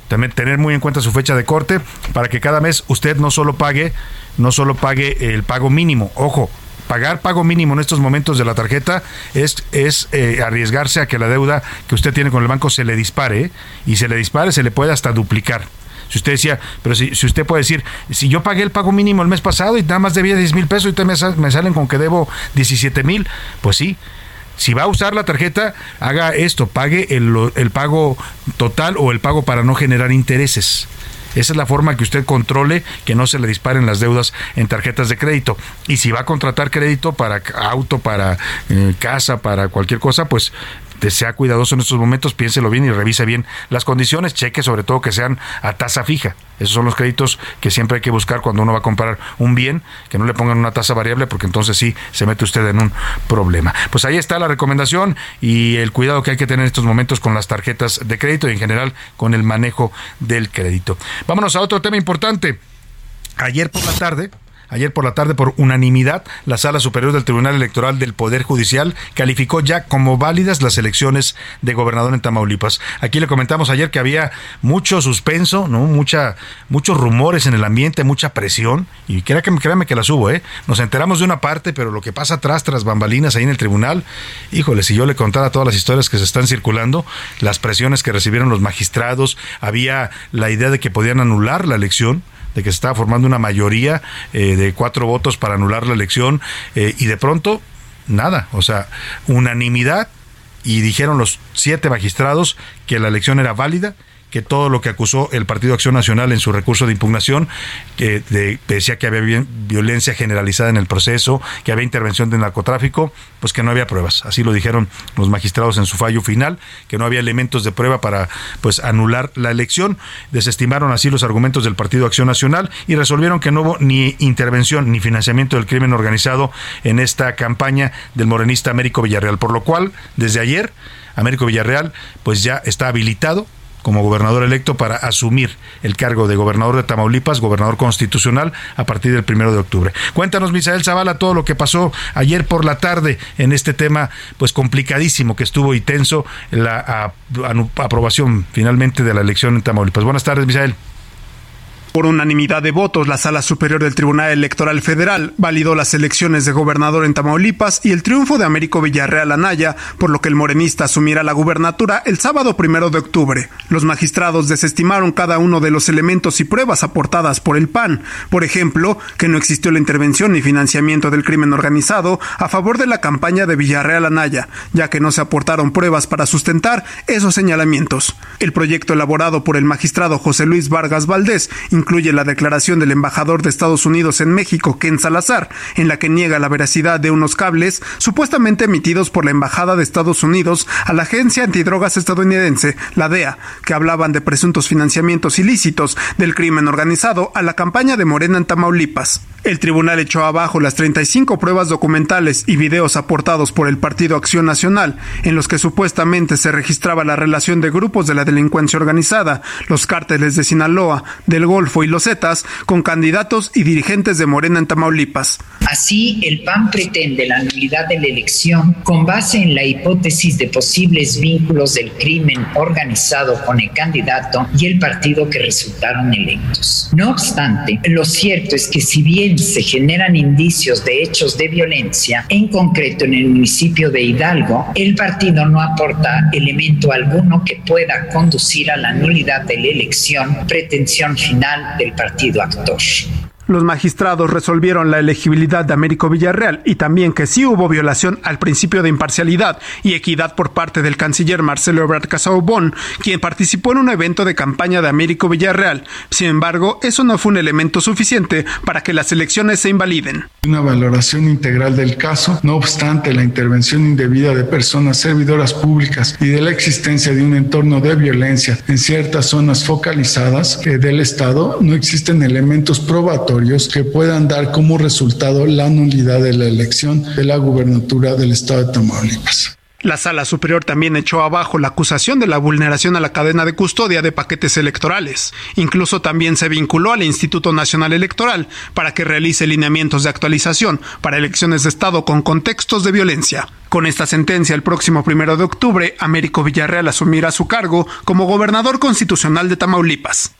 También tener muy en cuenta su fecha de corte para que cada mes usted no solo pague, no solo pague el pago mínimo. Ojo, pagar pago mínimo en estos momentos de la tarjeta es, es eh, arriesgarse a que la deuda que usted tiene con el banco se le dispare y se le dispare se le puede hasta duplicar. Si usted decía, pero si, si, usted puede decir, si yo pagué el pago mínimo el mes pasado y nada más debía 10 mil pesos y usted me, me salen con que debo 17 mil, pues sí, si va a usar la tarjeta, haga esto, pague el, el, pago total o el pago para no generar intereses. Esa es la forma que usted controle que no se le disparen las deudas en tarjetas de crédito. Y si va a contratar crédito para auto, para eh, casa, para cualquier cosa, pues sea cuidadoso en estos momentos, piénselo bien y revise bien las condiciones, cheque sobre todo que sean a tasa fija. Esos son los créditos que siempre hay que buscar cuando uno va a comprar un bien, que no le pongan una tasa variable porque entonces sí se mete usted en un problema. Pues ahí está la recomendación y el cuidado que hay que tener en estos momentos con las tarjetas de crédito y en general con el manejo del crédito. Vámonos a otro tema importante. Ayer por la tarde, Ayer por la tarde, por unanimidad, la Sala Superior del Tribunal Electoral del Poder Judicial calificó ya como válidas las elecciones de gobernador en Tamaulipas. Aquí le comentamos ayer que había mucho suspenso, ¿no? Mucha, muchos rumores en el ambiente, mucha presión, y créame, créame que las hubo, ¿eh? Nos enteramos de una parte, pero lo que pasa atrás, tras bambalinas ahí en el tribunal, híjole, si yo le contara todas las historias que se están circulando, las presiones que recibieron los magistrados, había la idea de que podían anular la elección, de que se estaba formando una mayoría eh, de cuatro votos para anular la elección eh, y de pronto nada, o sea, unanimidad y dijeron los siete magistrados que la elección era válida que todo lo que acusó el Partido Acción Nacional en su recurso de impugnación, que decía que había violencia generalizada en el proceso, que había intervención de narcotráfico, pues que no había pruebas. Así lo dijeron los magistrados en su fallo final, que no había elementos de prueba para pues anular la elección. Desestimaron así los argumentos del Partido Acción Nacional y resolvieron que no hubo ni intervención ni financiamiento del crimen organizado en esta campaña del morenista Américo Villarreal, por lo cual desde ayer Américo Villarreal pues ya está habilitado como gobernador electo para asumir el cargo de gobernador de Tamaulipas, gobernador constitucional, a partir del primero de octubre. Cuéntanos, Misael Zavala, todo lo que pasó ayer por la tarde en este tema, pues complicadísimo que estuvo y tenso la aprobación finalmente de la elección en Tamaulipas. Buenas tardes, Misael. Por unanimidad de votos, la Sala Superior del Tribunal Electoral Federal validó las elecciones de gobernador en Tamaulipas y el triunfo de Américo Villarreal Anaya, por lo que el morenista asumirá la gubernatura el sábado primero de octubre. Los magistrados desestimaron cada uno de los elementos y pruebas aportadas por el PAN, por ejemplo, que no existió la intervención ni financiamiento del crimen organizado a favor de la campaña de Villarreal Anaya, ya que no se aportaron pruebas para sustentar esos señalamientos. El proyecto elaborado por el magistrado José Luis Vargas Valdés incluye la declaración del embajador de Estados Unidos en México, Ken Salazar, en la que niega la veracidad de unos cables supuestamente emitidos por la Embajada de Estados Unidos a la Agencia Antidrogas estadounidense, la DEA, que hablaban de presuntos financiamientos ilícitos del crimen organizado a la campaña de Morena en Tamaulipas. El tribunal echó abajo las 35 pruebas documentales y videos aportados por el Partido Acción Nacional, en los que supuestamente se registraba la relación de grupos de la delincuencia organizada, los cárteles de Sinaloa, del Golfo y los Zetas, con candidatos y dirigentes de Morena en Tamaulipas. Así, el PAN pretende la nulidad de la elección con base en la hipótesis de posibles vínculos del crimen organizado con el candidato y el partido que resultaron electos. No obstante, lo cierto es que si bien se generan indicios de hechos de violencia, en concreto en el municipio de Hidalgo, el partido no aporta elemento alguno que pueda conducir a la nulidad de la elección, pretensión final del partido actor. Los magistrados resolvieron la elegibilidad de Américo Villarreal y también que sí hubo violación al principio de imparcialidad y equidad por parte del canciller Marcelo Ebrard Casaubon, quien participó en un evento de campaña de Américo Villarreal. Sin embargo, eso no fue un elemento suficiente para que las elecciones se invaliden. Una valoración integral del caso, no obstante la intervención indebida de personas servidoras públicas y de la existencia de un entorno de violencia en ciertas zonas focalizadas del Estado, no existen elementos probatorios que puedan dar como resultado la nulidad de la elección de la gubernatura del estado de Tamaulipas. La Sala Superior también echó abajo la acusación de la vulneración a la cadena de custodia de paquetes electorales. Incluso también se vinculó al Instituto Nacional Electoral para que realice lineamientos de actualización para elecciones de Estado con contextos de violencia. Con esta sentencia, el próximo primero de octubre, Américo Villarreal asumirá su cargo como gobernador constitucional de Tamaulipas.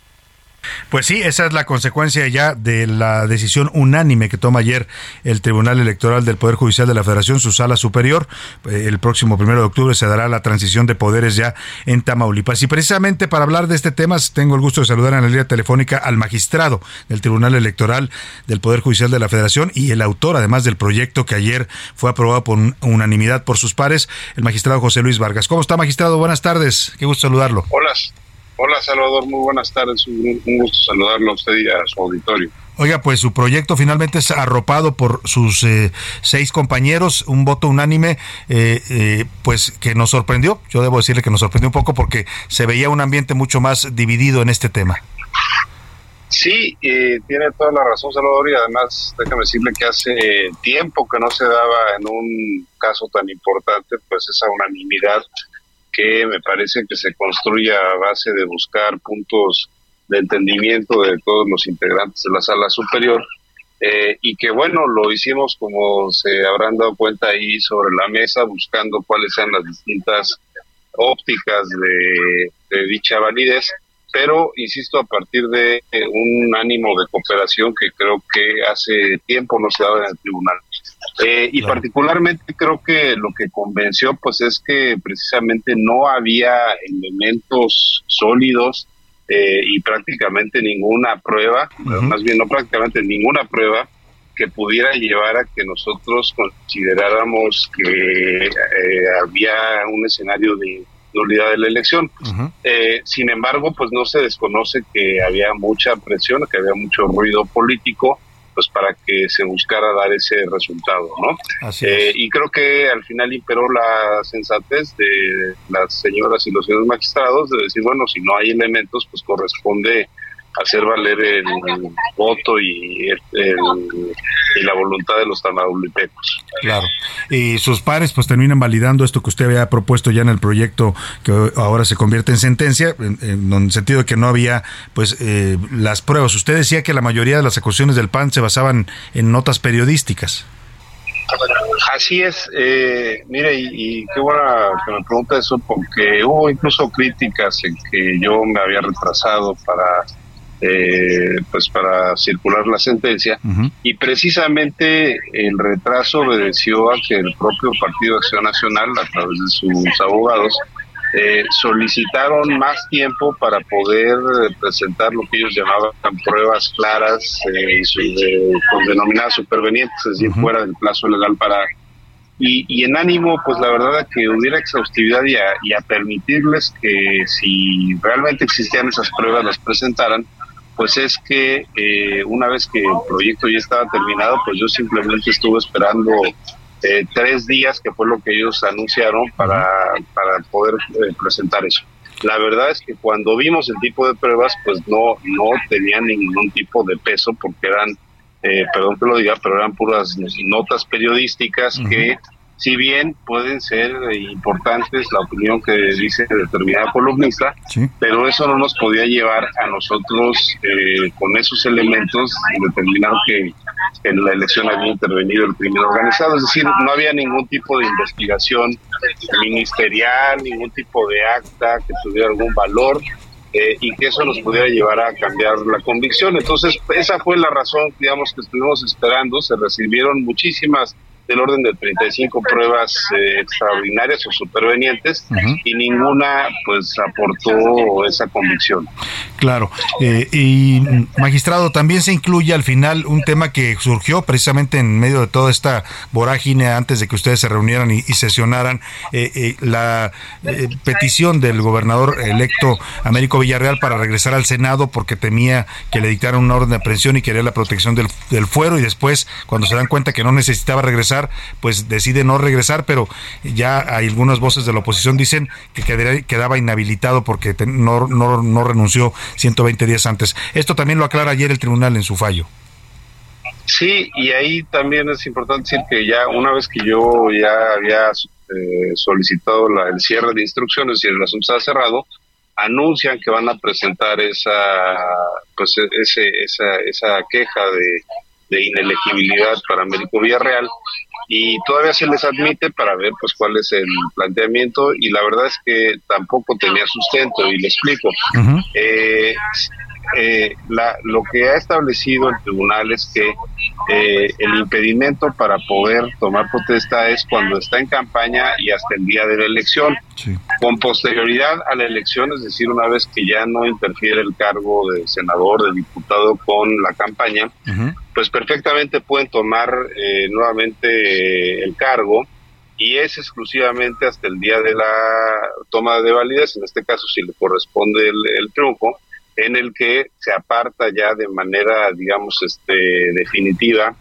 Pues sí, esa es la consecuencia ya de la decisión unánime que toma ayer el Tribunal Electoral del Poder Judicial de la Federación, su sala superior. Eh, el próximo primero de octubre se dará la transición de poderes ya en Tamaulipas. Y precisamente para hablar de este tema, tengo el gusto de saludar en la línea telefónica al magistrado del Tribunal Electoral del Poder Judicial de la Federación y el autor, además del proyecto que ayer fue aprobado por unanimidad por sus pares, el magistrado José Luis Vargas. ¿Cómo está, magistrado? Buenas tardes. Qué gusto saludarlo. Hola. Hola Salvador, muy buenas tardes, un, gusto saludarlo a usted y a su auditorio. Oiga, pues su proyecto finalmente es arropado por sus eh, seis compañeros, un voto unánime, eh, eh, pues que nos sorprendió. Yo debo decirle que nos sorprendió un poco porque se veía un ambiente mucho más dividido en este tema. Sí, tiene toda la razón Salvador y además déjame decirle que hace tiempo que no se daba en un caso tan importante pues esa unanimidad que me parece que se construye a base de buscar puntos de entendimiento de todos los integrantes de la sala superior eh, y que bueno, lo hicimos como se habrán dado cuenta ahí sobre la mesa, buscando cuáles sean las distintas ópticas de, de dicha validez, pero insisto, a partir de un ánimo de cooperación que creo que hace tiempo no se daba en el tribunal. Eh, y particularmente creo que lo que convenció pues es que precisamente no había elementos sólidos eh, y prácticamente ninguna prueba, más bien no prácticamente ninguna prueba que pudiera llevar a que nosotros consideráramos que eh, había un escenario de nulidad de la elección. Eh, sin embargo, pues no se desconoce que había mucha presión, que había mucho ruido político, pues para que se buscara dar ese resultado, ¿no? Eh, y creo que al final imperó la sensatez de las señoras y los señores magistrados de decir, bueno, si no hay elementos, pues corresponde hacer valer el voto y, y la voluntad de los tamaulipecos. Claro. Y sus pares pues terminan validando esto que usted había propuesto ya en el proyecto que ahora se convierte en sentencia, en, el sentido de que no había pues eh, las pruebas. Usted decía que la mayoría de las acusaciones del PAN se basaban en notas periodísticas. Así es, eh, mire, y, qué buena que me pregunta eso, porque hubo incluso críticas en que yo me había retrasado para eh, pues para circular la sentencia. Y precisamente el retraso obedeció a que el propio Partido Acción Nacional a través de sus abogados eh, solicitaron más tiempo para poder presentar lo que ellos llamaban pruebas claras eh, con denominadas supervenientes, es decir, fuera del plazo legal para y, y, en ánimo, pues la verdad que hubiera exhaustividad y a, y a, permitirles que si realmente existían esas pruebas las presentaran, pues es que eh, una vez que el proyecto ya estaba terminado, pues yo simplemente estuve esperando eh, tres días, que fue lo que ellos anunciaron, para, para poder eh, presentar eso. La verdad es que cuando vimos el tipo de pruebas, pues no, no tenían ningún tipo de peso, porque eran, perdón que lo diga, pero eran puras notas periodísticas que si bien pueden ser importantes la opinión que dice determinada columnista, pero eso no nos podía llevar a nosotros eh, con esos elementos determinar que en la elección había intervenido el crimen organizado, es decir, no había ningún tipo de investigación ministerial, ningún tipo de acta que tuviera algún valor, eh, y que eso nos pudiera llevar a cambiar la convicción. Entonces, esa fue la razón, digamos, que estuvimos esperando. Se recibieron muchísimas del orden de 35 pruebas eh, extraordinarias o supervenientes y ninguna pues aportó esa convicción. Claro, eh, y magistrado, también se incluye al final un tema que surgió precisamente en medio de toda esta vorágine antes de que ustedes se reunieran y, sesionaran, eh, la petición del gobernador electo Américo Villarreal para regresar al Senado porque temía que le dictaran una orden de aprehensión y quería la protección del, del fuero y después cuando se dan cuenta que no necesitaba regresar pues decide no regresar, pero ya hay algunas voces de la oposición dicen que quedaba inhabilitado porque no, no, no renunció 120 días antes. Esto también lo aclara ayer el tribunal en su fallo. Sí, y ahí también es importante decir que ya una vez que yo ya había eh, solicitado la, el cierre de instrucciones y el asunto está cerrado, anuncian que van a presentar esa pues ese, esa, esa queja de de inelegibilidad para Américo Villarreal y todavía se les admite para ver pues cuál es el planteamiento y la verdad es que tampoco tenía sustento y le explico. eh, eh, la, lo que ha establecido el tribunal es que eh, el impedimento para poder tomar protesta es cuando está en campaña y hasta el día de la elección. Con posterioridad a la elección, es decir, una vez que ya no interfiere el cargo de senador, de diputado con la campaña, pues perfectamente pueden tomar eh, nuevamente el cargo y es exclusivamente hasta el día de la toma de validez, en este caso si le corresponde el triunfo, en el que se aparta ya de manera, digamos, este, definitiva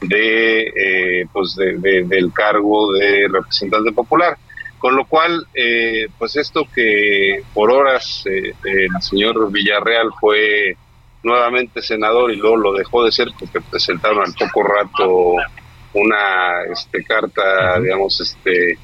de, eh, pues de, del cargo de representante popular. Con lo cual, eh, pues esto que por horas eh, el señor Villarreal fue nuevamente senador y luego lo dejó de ser porque presentaron al poco rato una este, carta, digamos, este,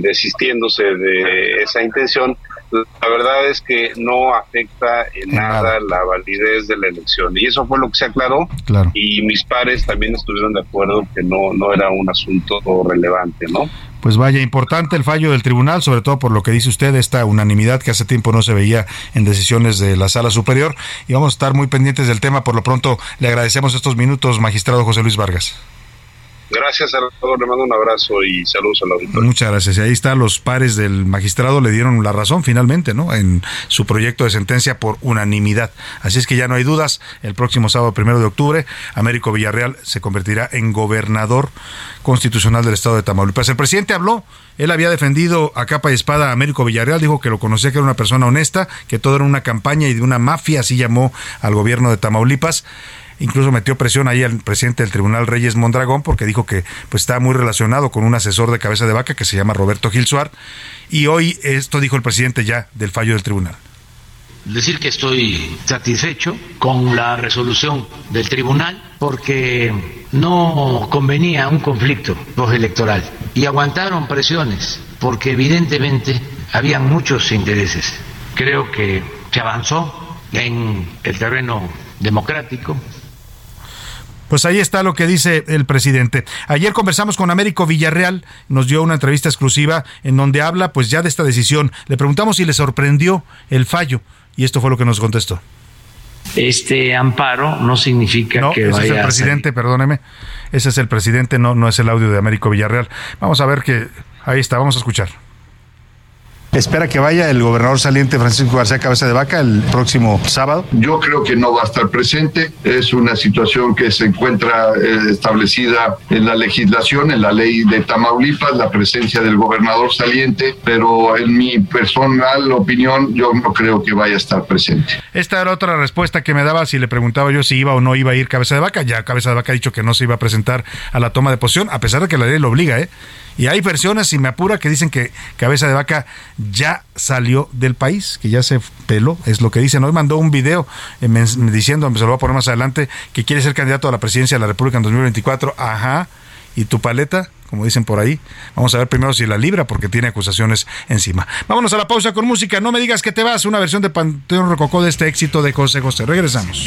desistiéndose de esa intención, la verdad es que no afecta en, nada, la validez de la elección. Y eso fue lo que se aclaró. Y mis pares también estuvieron de acuerdo que no, no era un asunto relevante, ¿no? Pues vaya, importante el fallo del tribunal, sobre todo por lo que dice usted, esta unanimidad que hace tiempo no se veía en decisiones de la sala superior. Y vamos a estar muy pendientes del tema. Por lo pronto, le agradecemos estos minutos, magistrado José Luis Vargas. Gracias, Salvador. Le mando un abrazo y saludos a la auditorio. Muchas gracias. Y ahí está, los pares del magistrado le dieron la razón finalmente, ¿no? En su proyecto de sentencia por unanimidad. Así es que ya no hay dudas. El próximo sábado, primero de octubre, Américo Villarreal se convertirá en gobernador constitucional del estado de Tamaulipas. El presidente habló. Él había defendido a capa y espada a Américo Villarreal, dijo que lo conocía, que era una persona honesta, que todo era una campaña y de una mafia, así llamó al gobierno de Tamaulipas incluso metió presión ahí al presidente del Tribunal Reyes Mondragón porque dijo que pues está muy relacionado con un asesor de cabeza de vaca que se llama Roberto Gilsuar y hoy esto dijo el presidente ya del fallo del tribunal. Decir que estoy satisfecho con la resolución del tribunal porque no convenía un conflicto postelectoral y aguantaron presiones porque evidentemente habían muchos intereses. Creo que se avanzó en el terreno democrático, pues ahí está lo que dice el presidente. Ayer conversamos con Américo Villarreal, nos dio una entrevista exclusiva en donde habla pues ya de esta decisión. Le preguntamos si le sorprendió el fallo y esto fue lo que nos contestó. Este amparo no significa no, que ese vaya es el presidente, perdóneme. Ese es el presidente, no, no es el audio de Américo Villarreal. Vamos a ver que ahí está, vamos a escuchar. ¿Espera que vaya el gobernador saliente Francisco García Cabeza de Vaca el próximo sábado? Yo creo que no va a estar presente. Es una situación que se encuentra eh, establecida en la legislación, en la ley de Tamaulipas, la presencia del gobernador saliente, pero en mi personal opinión yo no creo que vaya a estar presente. Esta era otra respuesta que me daba si le preguntaba yo si iba o no iba a ir Cabeza de Vaca. Ya Cabeza de Vaca ha dicho que no se iba a presentar a la toma de posición, a pesar de que la ley lo obliga, ¿eh? Y hay versiones, si me apura, que dicen que Cabeza de Vaca ya salió del país, que ya se peló, es lo que dicen. Hoy mandó un video eh, diciendo, se lo voy a poner más adelante, que quiere ser candidato a la presidencia de la República en 2024. Ajá. ¿Y tu paleta? Como dicen por ahí. Vamos a ver primero si la libra, porque tiene acusaciones encima. Vámonos a la pausa con música. No me digas que te vas. Una versión de Panteón Rococó de este éxito de José José. Regresamos.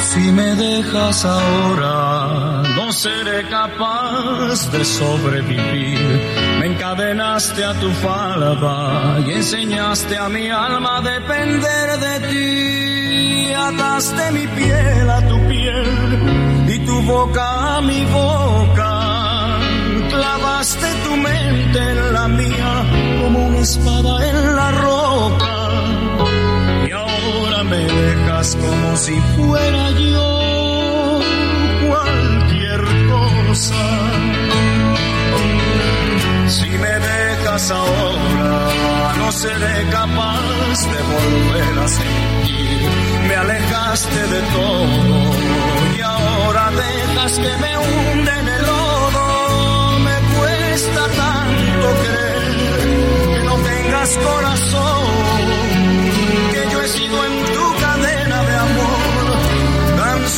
Si me dejas ahora, no seré capaz de sobrevivir. Me encadenaste a tu falda y enseñaste a mi alma a depender de ti. Ataste mi piel a tu piel y tu boca a mi boca. Clavaste tu mente en la mía como una espada en la roca ahora me dejas como si fuera yo cualquier cosa. Si me dejas ahora, no seré capaz de volver a sentir. Me alejaste de todo y ahora dejas que me hunde en el lodo. Me cuesta tanto creer que no tengas corazón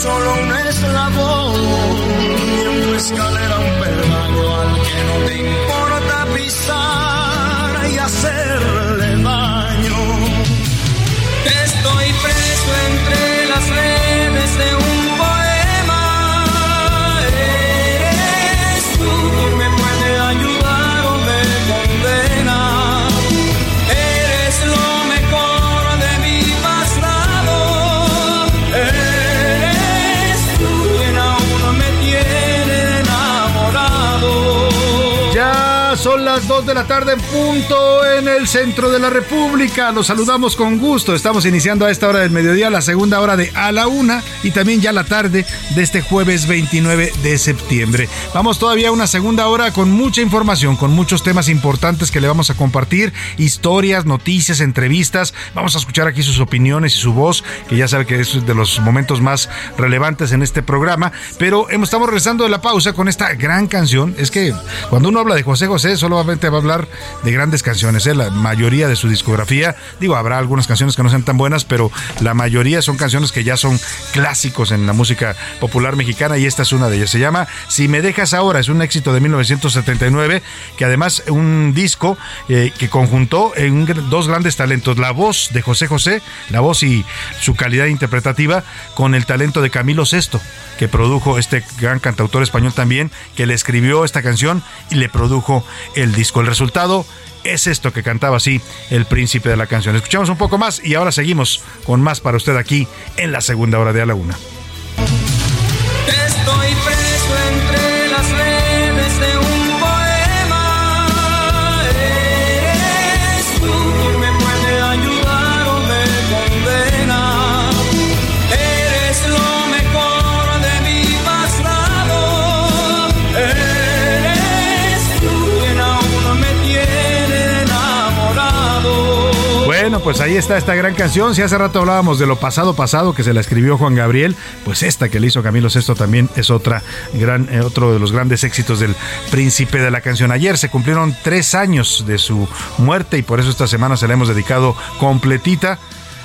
solo un eslabón y en tu escalera un peldaño al que no te importa las 2 de la tarde en punto en el centro de la República. Los saludamos con gusto. Estamos iniciando a esta hora del mediodía la segunda hora de a la una y también ya la tarde de este jueves 29 de septiembre. Vamos todavía a una segunda hora con mucha información, con muchos temas importantes que le vamos a compartir, historias, noticias, entrevistas. Vamos a escuchar aquí sus opiniones y su voz, que ya sabe que es de los momentos más relevantes en este programa. Pero estamos regresando de la pausa con esta gran canción. Es que cuando uno habla de José José, va a hablar de grandes canciones. ¿eh? La mayoría de su discografía, digo, habrá algunas canciones que no sean tan buenas, pero la mayoría son canciones que ya son clásicos en la música popular mexicana y esta es una de ellas. Se llama Si me dejas ahora, es un éxito de 1979, que además un disco eh, que conjuntó en dos grandes talentos, la voz de José José, la voz y su calidad interpretativa, con el talento de Camilo Sesto, que produjo este gran cantautor español también, que le escribió esta canción y le produjo el disco. El resultado es esto que cantaba así el príncipe de la canción. Escuchamos un poco más y ahora seguimos con más para usted aquí en la segunda hora de A la Una. Pues ahí está esta gran canción. Si hace rato hablábamos de lo pasado pasado que se la escribió Juan Gabriel, pues esta que le hizo Camilo Sesto también es otra gran, eh, otro de los grandes éxitos del príncipe de la canción. Ayer se cumplieron tres años de su muerte y por eso esta semana se la hemos dedicado completita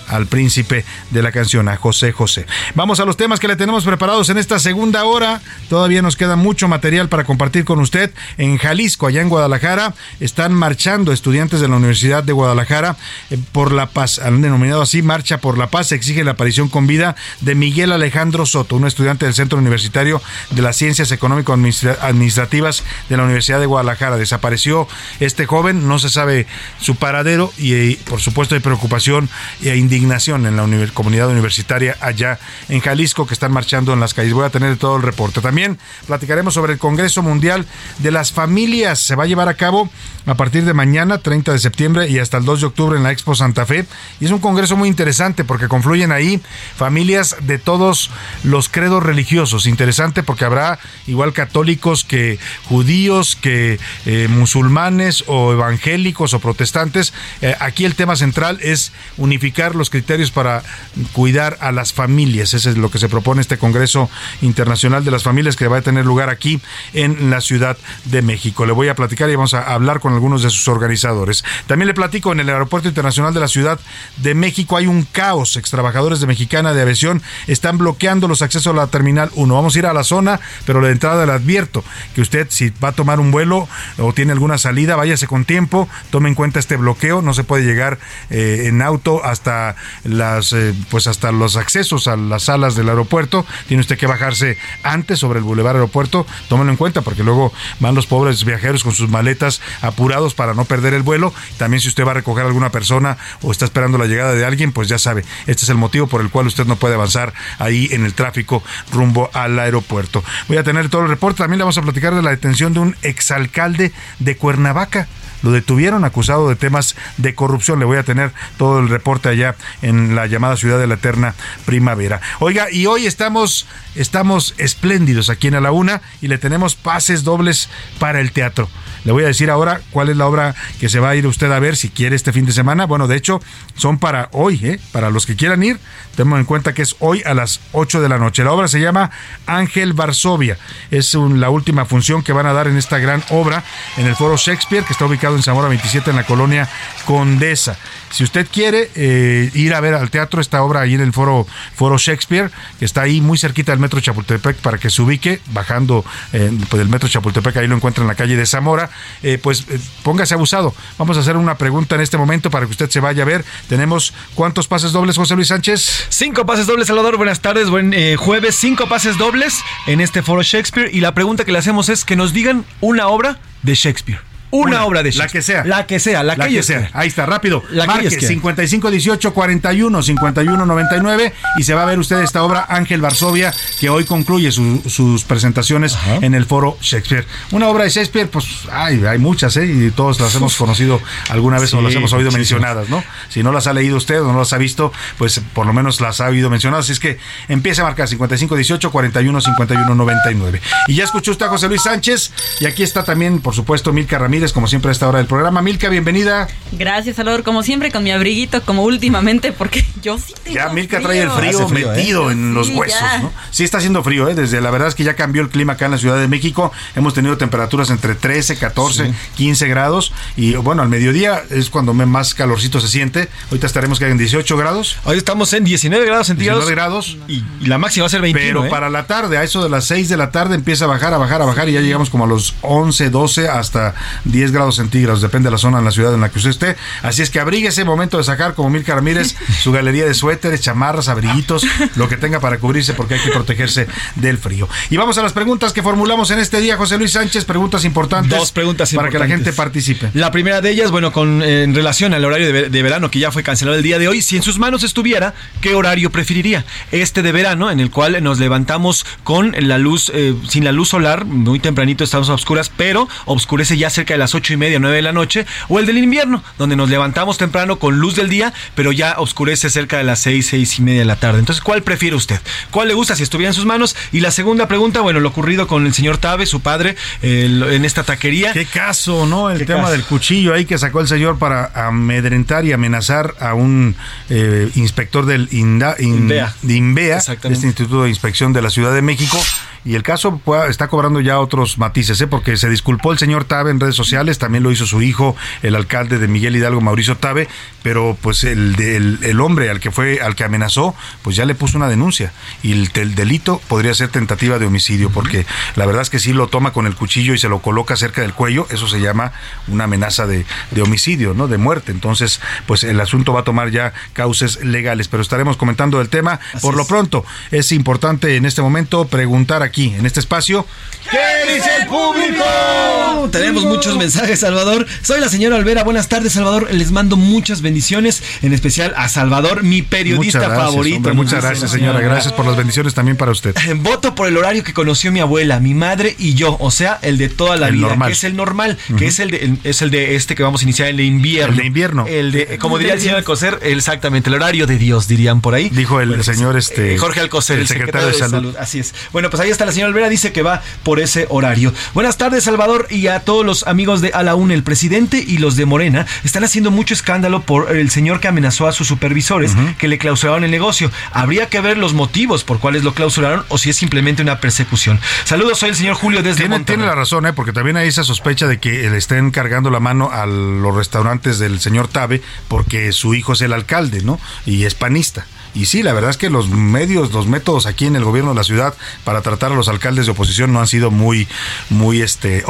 al príncipe de la canción, a José José. Vamos a los temas que le tenemos preparados en esta segunda hora. Todavía nos queda mucho material para compartir con usted. En Jalisco, allá en Guadalajara, están marchando estudiantes de la Universidad de Guadalajara eh, por la paz. Han denominado así Marcha por la Paz. Exige la aparición con vida de Miguel Alejandro Soto, un estudiante del Centro Universitario de las Ciencias Económico-Administrativas de la Universidad de Guadalajara. Desapareció este joven, no se sabe su paradero y, por supuesto, hay preocupación e indignación indignación en la comunidad universitaria allá en Jalisco que están marchando en las calles. Voy a tener todo el reporte. También platicaremos sobre el Congreso Mundial de las Familias. Se va a llevar a cabo a partir de mañana, 30 de septiembre y hasta el 2 de octubre en la Expo Santa Fe. Y es un congreso muy interesante porque confluyen ahí familias de todos los credos religiosos. Interesante porque habrá igual católicos que judíos, que eh, musulmanes o evangélicos o protestantes. Eh, aquí el tema central es unificar los criterios para cuidar a las familias. Ese es lo que se propone este Congreso Internacional de las Familias que va a tener lugar aquí en la Ciudad de México. Le voy a platicar y vamos a hablar con algunos de sus organizadores. También le platico en el Aeropuerto Internacional de la Ciudad de México hay un caos. Extrabajadores de Mexicana de Aviación están bloqueando los accesos a la Terminal 1. Vamos a ir a la zona, pero de entrada le advierto que usted si va a tomar un vuelo o tiene alguna salida, váyase con tiempo, tome en cuenta este bloqueo, no se puede llegar eh, en auto hasta las eh, pues hasta los accesos a las salas del aeropuerto, tiene usted que bajarse antes sobre el bulevar aeropuerto, tómelo en cuenta porque luego van los pobres viajeros con sus maletas apurados para no perder el vuelo. También si usted va a recoger a alguna persona o está esperando la llegada de alguien, pues ya sabe, este es el motivo por el cual usted no puede avanzar ahí en el tráfico rumbo al aeropuerto. Voy a tener todo el reporte, también le vamos a platicar de la detención de un exalcalde de Cuernavaca lo detuvieron acusado de temas de corrupción. Le voy a tener todo el reporte allá en la llamada ciudad de la eterna primavera. Oiga, y hoy estamos, estamos espléndidos aquí en A la Una y le tenemos pases dobles para el teatro. Le voy a decir ahora cuál es la obra que se va a ir usted a ver si quiere este fin de semana. Bueno, de hecho, son para hoy, ¿eh? para los que quieran ir. Tenemos en cuenta que es hoy a las 8 de la noche. La obra se llama Ángel Varsovia. Es la última función que van a dar en esta gran obra en el Foro Shakespeare, que está ubicado en Zamora 27, en la colonia Condesa. Si usted quiere eh, ir a ver al teatro esta obra ahí en el foro, foro Shakespeare, que está ahí muy cerquita del metro Chapultepec, para que se ubique, bajando eh, pues, del metro Chapultepec, ahí lo encuentra en la calle de Zamora, eh, pues póngase abusado. Vamos a hacer una pregunta en este momento para que usted se vaya a ver. Tenemos cuántos pases dobles, José Luis Sánchez? Cinco pases dobles, Salvador. Buenas tardes, buen jueves. Cinco pases dobles en este foro Shakespeare. Y la pregunta que le hacemos es que nos digan una obra de Shakespeare. Una, obra de Shakespeare. La que sea. La que sea, la, La que, que sea. Ahí está, rápido. La que Marque ellos quieran. 55 18 41 51 99 y se va a ver usted esta obra Ángel Varsovia que hoy concluye su- sus presentaciones en el foro Shakespeare. Una obra de Shakespeare, pues hay, hay muchas, ¿eh? Y todos las hemos conocido alguna vez o las hemos oído muchísimas. mencionadas, ¿no? Si no las ha leído usted o no las ha visto, pues por lo menos las ha oído mencionadas. Así es que empiece a marcar 55 18 41 51 99. Y ya escuchó usted a José Luis Sánchez y aquí está también, por supuesto, Milka Ramírez, como siempre a esta hora del programa. Milka, bienvenida. Gracias, Salvador. Como siempre, con mi abriguito, como últimamente, porque yo sí tengo Ya Milka trae el frío, ¿eh? metido en los Sí, huesos, ya. ¿no? Sí está haciendo frío, ¿eh? Desde la verdad es que ya cambió el clima acá en la Ciudad de México. Hemos tenido temperaturas entre 13, 14, 15 grados y bueno, al mediodía es cuando más calorcito se siente. Ahorita estaremos que en 18 grados. Hoy estamos en 19 grados centígrados. 19 grados. Y, y la máxima va a ser 21. Pero ¿eh? para la tarde, a eso de las 6 de la tarde empieza a bajar, a bajar, a bajar y ya llegamos como a los 11, 12 hasta 10 grados centígrados, depende de la zona en la ciudad en la que usted esté. Así es que abrigue ese momento de sacar como Milka Ramírez su galería de suéteres, chamarras, abriguitos, lo que tenga para cubrirse porque hay que protegerse del frío. Y vamos a las preguntas que formulamos en este día, José Luis Sánchez, preguntas importantes. Dos preguntas para que la gente participe. La primera de ellas, bueno, con eh, en relación al horario de, de verano que ya fue cancelado el día de hoy, si en sus manos estuviera, ¿qué horario preferiría? Este de verano, en el cual nos levantamos con la luz, eh, sin la luz solar, muy tempranito estamos a oscuras, pero oscurece ya cerca de las ocho y media, nueve de la noche, o el del invierno, donde nos levantamos temprano con luz del día, pero ya oscurece cerca de las seis, seis y media de la tarde. Entonces, ¿cuál prefiere usted? ¿Cuál le gusta si estuviera en sus manos? Y la segunda pregunta, bueno, lo ocurrido con el señor Tabe, su padre, en esta taquería. Qué caso, ¿no? El tema caso. del cuchillo ahí que sacó el señor para amedrentar y amenazar a un eh, inspector del INDA, in- INVEA. de INVEA, este Instituto de Inspección de la Ciudad de México. Y el caso está cobrando ya otros matices, ¿eh? porque se disculpó el señor Tabe en redes sociales, también lo hizo su hijo, el alcalde de Miguel Hidalgo, Mauricio Tabe, pero pues el, del- el hombre al que fue, al que amenazó, pues ya le puso una denuncia. Y el, el delito podría ser tentativa de homicidio, porque la verdad es que si lo toma con el cuchillo y se lo coloca cerca del cuello, eso se llama una amenaza de, de homicidio, ¿no? De muerte. Entonces, pues el asunto va a tomar ya cauces legales, pero estaremos comentando el tema. Por lo pronto, es importante en este momento preguntar aquí, en este espacio, ¿Qué dice el público? Tenemos muchos mensajes, Salvador. Soy la señora Olvera. Buenas tardes, Salvador. Les mando muchas bendiciones, en especial a Salvador, mi periodista muchas gracias, favorito. hombre, muchas gracias, señora. Gracias por las bendiciones también para usted. Voto por el horario que conoció mi abuela, mi madre y yo, o sea, el de toda la El vida, normal. que es el normal, que es el de es el de este que vamos a iniciar el de invierno. El de invierno. El de como diría el señor Alcocer, exactamente, el horario de Dios dirían por ahí. Dijo el Bueno, pues, señor este eh, Jorge Alcocer, el secretario de salud. Así es. Bueno, pues ahí está la señora Olvera, dice que va por ese horario. Buenas tardes, Salvador, y a todos los amigos de A la Una. El presidente y los de Morena están haciendo mucho escándalo por el señor que amenazó a sus supervisores que le clausuraron el negocio. Habría que ver los motivos por cuales lo clausuraron o si es simplemente una persecución. Saludos, soy el señor Julio desde Tiene, Monterrey. tiene la razón, ¿eh? porque también hay esa sospecha de que le estén cargando la mano a los restaurantes del señor Tabe, porque su hijo es el alcalde, ¿no? Y es panista. Y sí, la verdad es que los medios, los métodos aquí en el gobierno de la ciudad para tratar a los alcaldes de oposición no han sido muy, muy este,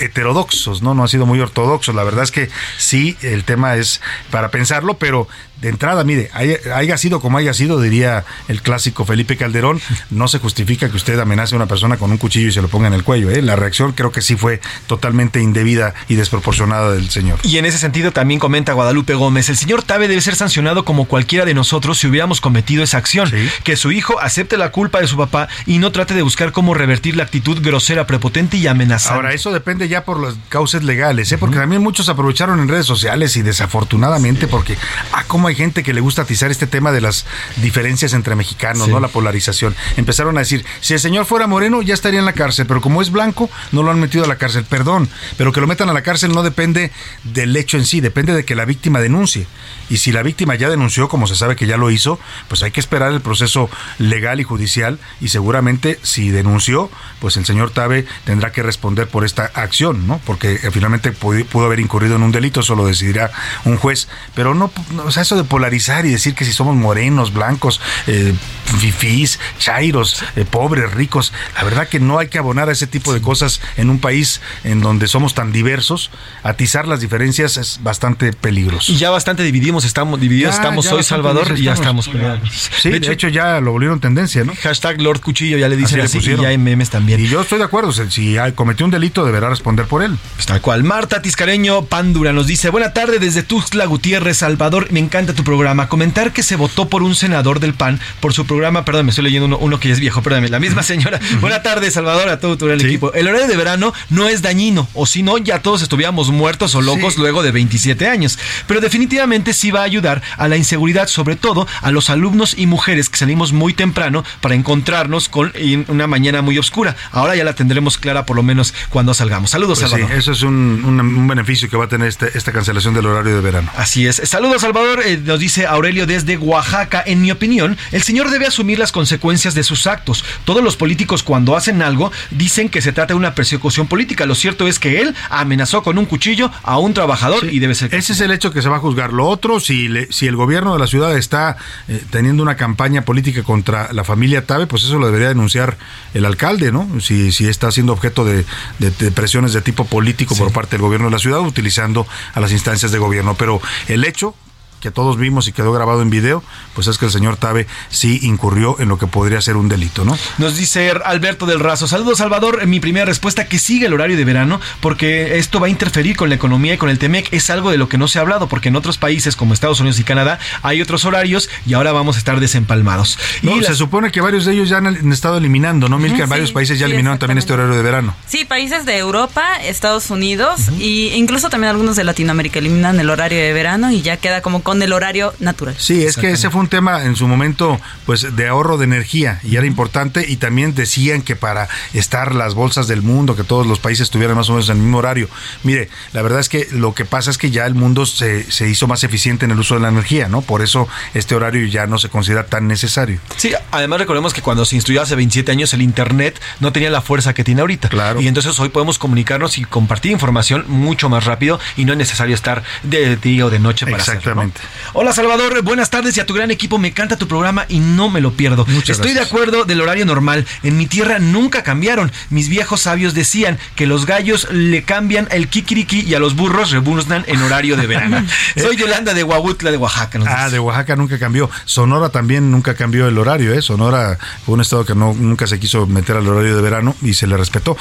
heterodoxos, ¿no? No han sido muy ortodoxos. La verdad es que sí, el tema es para pensarlo, pero de entrada, mire, hay- haya sido como haya sido, diría el clásico Felipe Calderón, no se justifica que usted amenace a una persona con un cuchillo y se lo ponga en el cuello. ¿eh? La reacción creo que sí fue totalmente indebida y desproporcionada del señor. Y en ese sentido también comenta Guadalupe Gómez, el señor Tabe debe ser sancionado como cualquiera de nosotros si hubiéramos cometido esa acción. Que su hijo acepte la culpa de su papá y no trate de buscar cómo revertir la actitud grosera, prepotente y amenazante. Ahora, eso depende ya por las causas legales, ¿eh? porque también muchos aprovecharon en redes sociales y desafortunadamente, porque, ah, cómo hay gente que le gusta atizar este tema de las diferencias entre mexicanos, Sí. ¿no? La polarización. Empezaron a decir, si el señor fuera moreno, ya estaría en la cárcel, pero como es blanco, no lo han metido a la cárcel. Perdón, pero que lo metan a la cárcel no depende del hecho en sí, depende de que la víctima denuncie. Y si la víctima ya denunció, como se sabe que ya lo hizo, pues hay que esperar el proceso legal y judicial y seguramente si denunció, pues el señor Tabe tendrá que responder por esta acción, ¿no? Porque eh, finalmente pudo, pudo haber incurrido en un delito, eso lo decidirá un juez. Pero no, no, o sea, eso de polarizar y decir que si somos morenos, blancos, eh, fifís, chairos, eh, pobres, ricos. La verdad que no hay que abonar a ese tipo de cosas en un país en donde somos tan diversos. Atizar las diferencias es bastante peligroso. Y ya bastante dividimos, estamos divididos, Ya, estamos ya hoy Salvador y ya estamos peleando. Sí, de hecho, ya lo volvieron tendencia, ¿no? Hashtag Lord Cuchillo, ya le dicen Así así, le y ya hay memes también. Y yo estoy de acuerdo, si- si cometió un delito deberá responder por él. Pues tal cual. Marta Tiscareño Pándura nos dice, buena tarde desde Tuxtla Gutiérrez, Salvador, me encanta tu programa. Comentar que se votó por un senador del PAN por su programa, perdón, me estoy leyendo uno, uno que ya es viejo, perdóname, la misma señora. buena tarde, Salvador, a todo gran equipo. El horario de verano no es dañino, o si no, ya todos estuviéramos muertos o locos luego de 27 años. Pero definitivamente sí va a ayudar a la inseguridad, sobre todo a los alumnos y mujeres que salimos muy temprano para encontrarnos con una mañana muy oscura. Ahora ya la tendremos clara por lo menos cuando salgamos. Saludos, Pues sí, Salvador. eso es un, un- un beneficio que va a tener este- esta cancelación del horario de verano. Así es. Saludos, Salvador. Eh, nos dice Aurelio desde Oaxaca. En mi opinión, el señor debe asumir las consecuencias de sus actos. Todos los políticos, cuando hacen algo, dicen que se trata de una persecución política. Lo cierto es que él amenazó con un cuchillo a un trabajador y debe ser. Ese es el hecho que se va a juzgar. Lo otro, si, le- si el gobierno de la ciudad está eh, teniendo una campaña política contra la familia Tabe, pues eso lo debería denunciar el alcalde, ¿no? Si, si está siendo objeto de, de- de presiones de tipo político por parte del gobierno de la ciudad, utilizando a las instancias de gobierno. Pero el hecho que todos vimos y quedó grabado en video, pues es que el señor Tabe sí incurrió en lo que podría ser un delito, ¿no? Nos dice Alberto del Razo. Saludos, Salvador. Mi primera respuesta, que sigue el horario de verano, porque esto va a interferir con la economía y con el TEMEC. Es algo de lo que no se ha hablado, porque en otros países como Estados Unidos y Canadá hay otros horarios y ahora vamos a estar desempalmados. No, y se supone que varios de ellos ya han, estado eliminando, ¿no, Milka? Ujú, varios sí, países ya sí, eliminaron también este horario de verano. Sí, países de Europa, Estados Unidos y incluso también algunos de Latinoamérica eliminan el horario de verano y ya queda como con el horario natural. Sí, es que ese fue un tema en su momento pues de ahorro de energía y era importante y también decían que para estar las bolsas del mundo, que todos los países estuvieran más o menos en el mismo horario. Mire, la verdad es que lo que pasa es que ya el mundo se, se hizo más eficiente en el uso de la energía, ¿no? Por eso este horario ya no se considera tan necesario. Sí, además recordemos que cuando se instruyó hace 27 años el Internet no tenía la fuerza que tiene ahorita. Claro. Y entonces hoy podemos comunicarnos y compartir información mucho más rápido y no es necesario estar de día o de noche para Exactamente. hacerlo. ¿no? Hola Salvador, buenas tardes y a tu gran equipo. Me encanta tu programa y no me lo pierdo. Muchas Estoy gracias. de acuerdo del horario normal. En mi tierra nunca cambiaron. Mis viejos sabios decían que los gallos le cambian el kikiriki y a los burros rebuznan en horario de verano. Soy Yolanda de Huautla de Oaxaca. Ah, de Oaxaca nunca cambió. Sonora también nunca cambió el horario, ¿eh? Sonora fue un estado que no, nunca se quiso meter al horario de verano y se le respetó.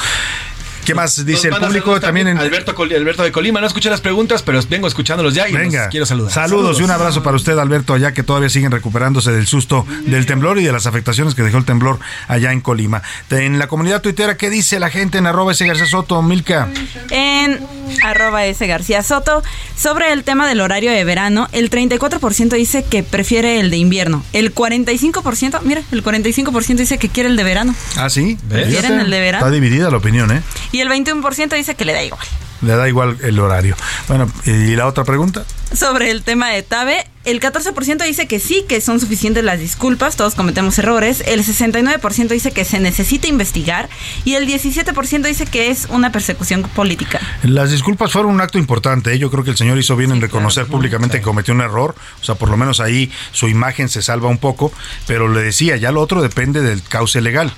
¿Qué más dice el público también en, Alberto, Col- Alberto de Colima, no escuché las preguntas, pero vengo escuchándolos ya y los Venga, quiero saludar. Saludos, y un abrazo para usted, Alberto, allá que todavía siguen recuperándose del susto del temblor y de las afectaciones que dejó el temblor allá en Colima. En la comunidad tuitera, ¿qué dice la gente en arroba ese García Soto, Milka? En arroba S García Soto, sobre el tema del horario de verano, el 34% dice que prefiere el de invierno. El 45%, mira, el 45% dice que quiere el de verano. Ah, sí. ¿Prefieren el de verano? Está dividida la opinión, ¿eh? Y el 21% dice que le da igual. Le da igual el horario. Bueno, ¿y la otra pregunta? Sobre el tema de Tabe, el 14% dice que sí, que son suficientes las disculpas, todos cometemos errores. El 69% dice que se necesita investigar. Y el 17% dice que es una persecución política. Las disculpas fueron un acto importante. ¿eh? Yo creo que el señor hizo bien en reconocer públicamente que cometió un error. O sea, por lo menos ahí su imagen se salva un poco. Pero le decía, ya lo otro depende del cauce legal.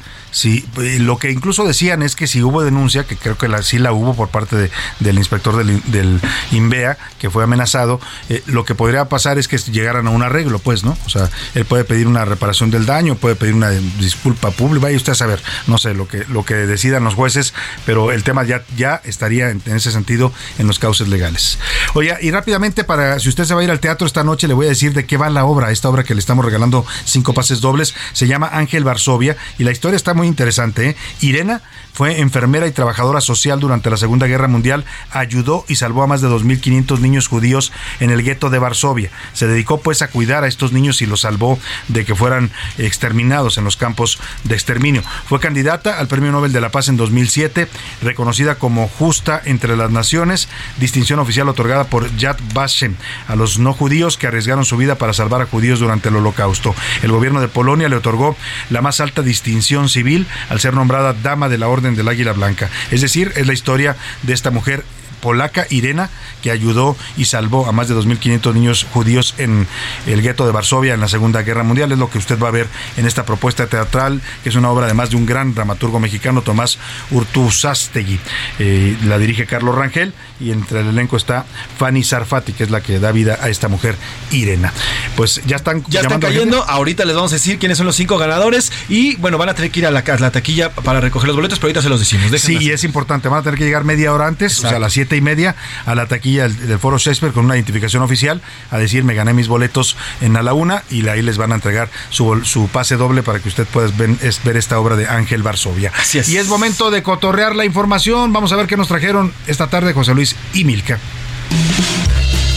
Eh, lo que incluso decían es que si hubo denuncia, que creo que la, sí la hubo por parte de- del inspector del, del INVEA, que fue amenazado, eh, lo que podría pasar es que llegaran a un arreglo, pues, ¿no? O sea, él puede pedir una reparación del daño, puede pedir una disculpa pública, vaya usted a saber, no sé, lo que, lo que decidan los jueces, pero el tema ya, ya estaría en, en ese sentido en los cauces legales. Oye, y rápidamente, para si usted se va a ir al teatro esta noche, le voy a decir de qué va la obra, esta obra que le estamos regalando cinco pases dobles, se llama Ángel Varsovia, y la historia está muy interesante, ¿eh? Irena fue enfermera y trabajadora social durante la Segunda Guerra Mundial, ayudó y salvó a más de 2.500 niños judíos en el gueto de Varsovia. Se dedicó pues a cuidar a estos niños y los salvó de que fueran exterminados en los campos de exterminio. Fue candidata al Premio Nobel de la Paz en 2007, reconocida como justa entre las naciones, distinción oficial otorgada por Yad Vashem a los no judíos que arriesgaron su vida para salvar a judíos durante el Holocausto. El gobierno de Polonia le otorgó la más alta distinción civil al ser nombrada Dama de la Orden del Águila Blanca. Es decir, es la historia de esta mujer polaca Irena, que ayudó y salvó a más de 2.500 niños judíos en el gueto de Varsovia en la Segunda Guerra Mundial. Es lo que usted va a ver en esta propuesta teatral, que es una obra además de un gran dramaturgo mexicano, Tomás Urtuzastegui. Eh, la dirige Carlos Rangel y entre el elenco está Fanny Sarfati, que es la que da vida a esta mujer, Irena. Pues ya están Ya están cayendo. Ahorita les vamos a decir quiénes son los cinco ganadores. Y bueno, van a tener que ir a la, a la taquilla para recoger los boletos, pero ahorita se los decimos. Sí, y es importante. Van a tener que llegar media hora antes, o sea, a las siete y media, a la taquilla del, del Foro Shakespeare con una identificación oficial, a decir, me gané mis boletos en a la una, y ahí les van a entregar su, su pase doble para que usted pueda es- ver esta obra de Ángel Varsovia. Y es momento de cotorrear la información. Vamos a ver qué nos trajeron esta tarde José Luis y Milka.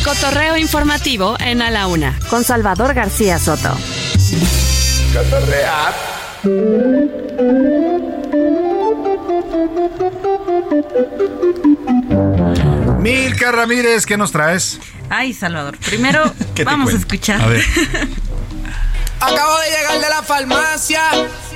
Cotorreo informativo en A la Una con Salvador García Soto. Milka Ramírez, ¿qué nos traes? Ay, Salvador. Primero ¿Qué te vamos a escuchar. A ver. Acabo de llegar de la farmacia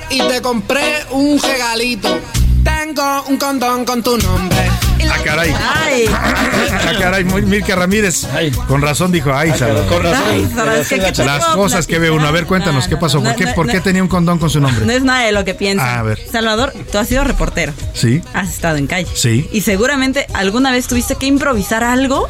y te compré un regalito. Tengo un condón con tu nombre. Ah, caray. Ay. Ah, caray, Milka Ramírez. Con razón dijo, ay, Salvador. con razón. Ay, Salvador, ¿qué te Las cosas que ve uno. A ver, cuéntanos, ¿qué pasó? ¿Por No, qué, no, por qué no. tenía un condón con su nombre? No es nada de lo que piensas. A ver. Salvador, tú has sido reportero. Sí. Has estado en calle. Sí. Y seguramente alguna vez tuviste que improvisar algo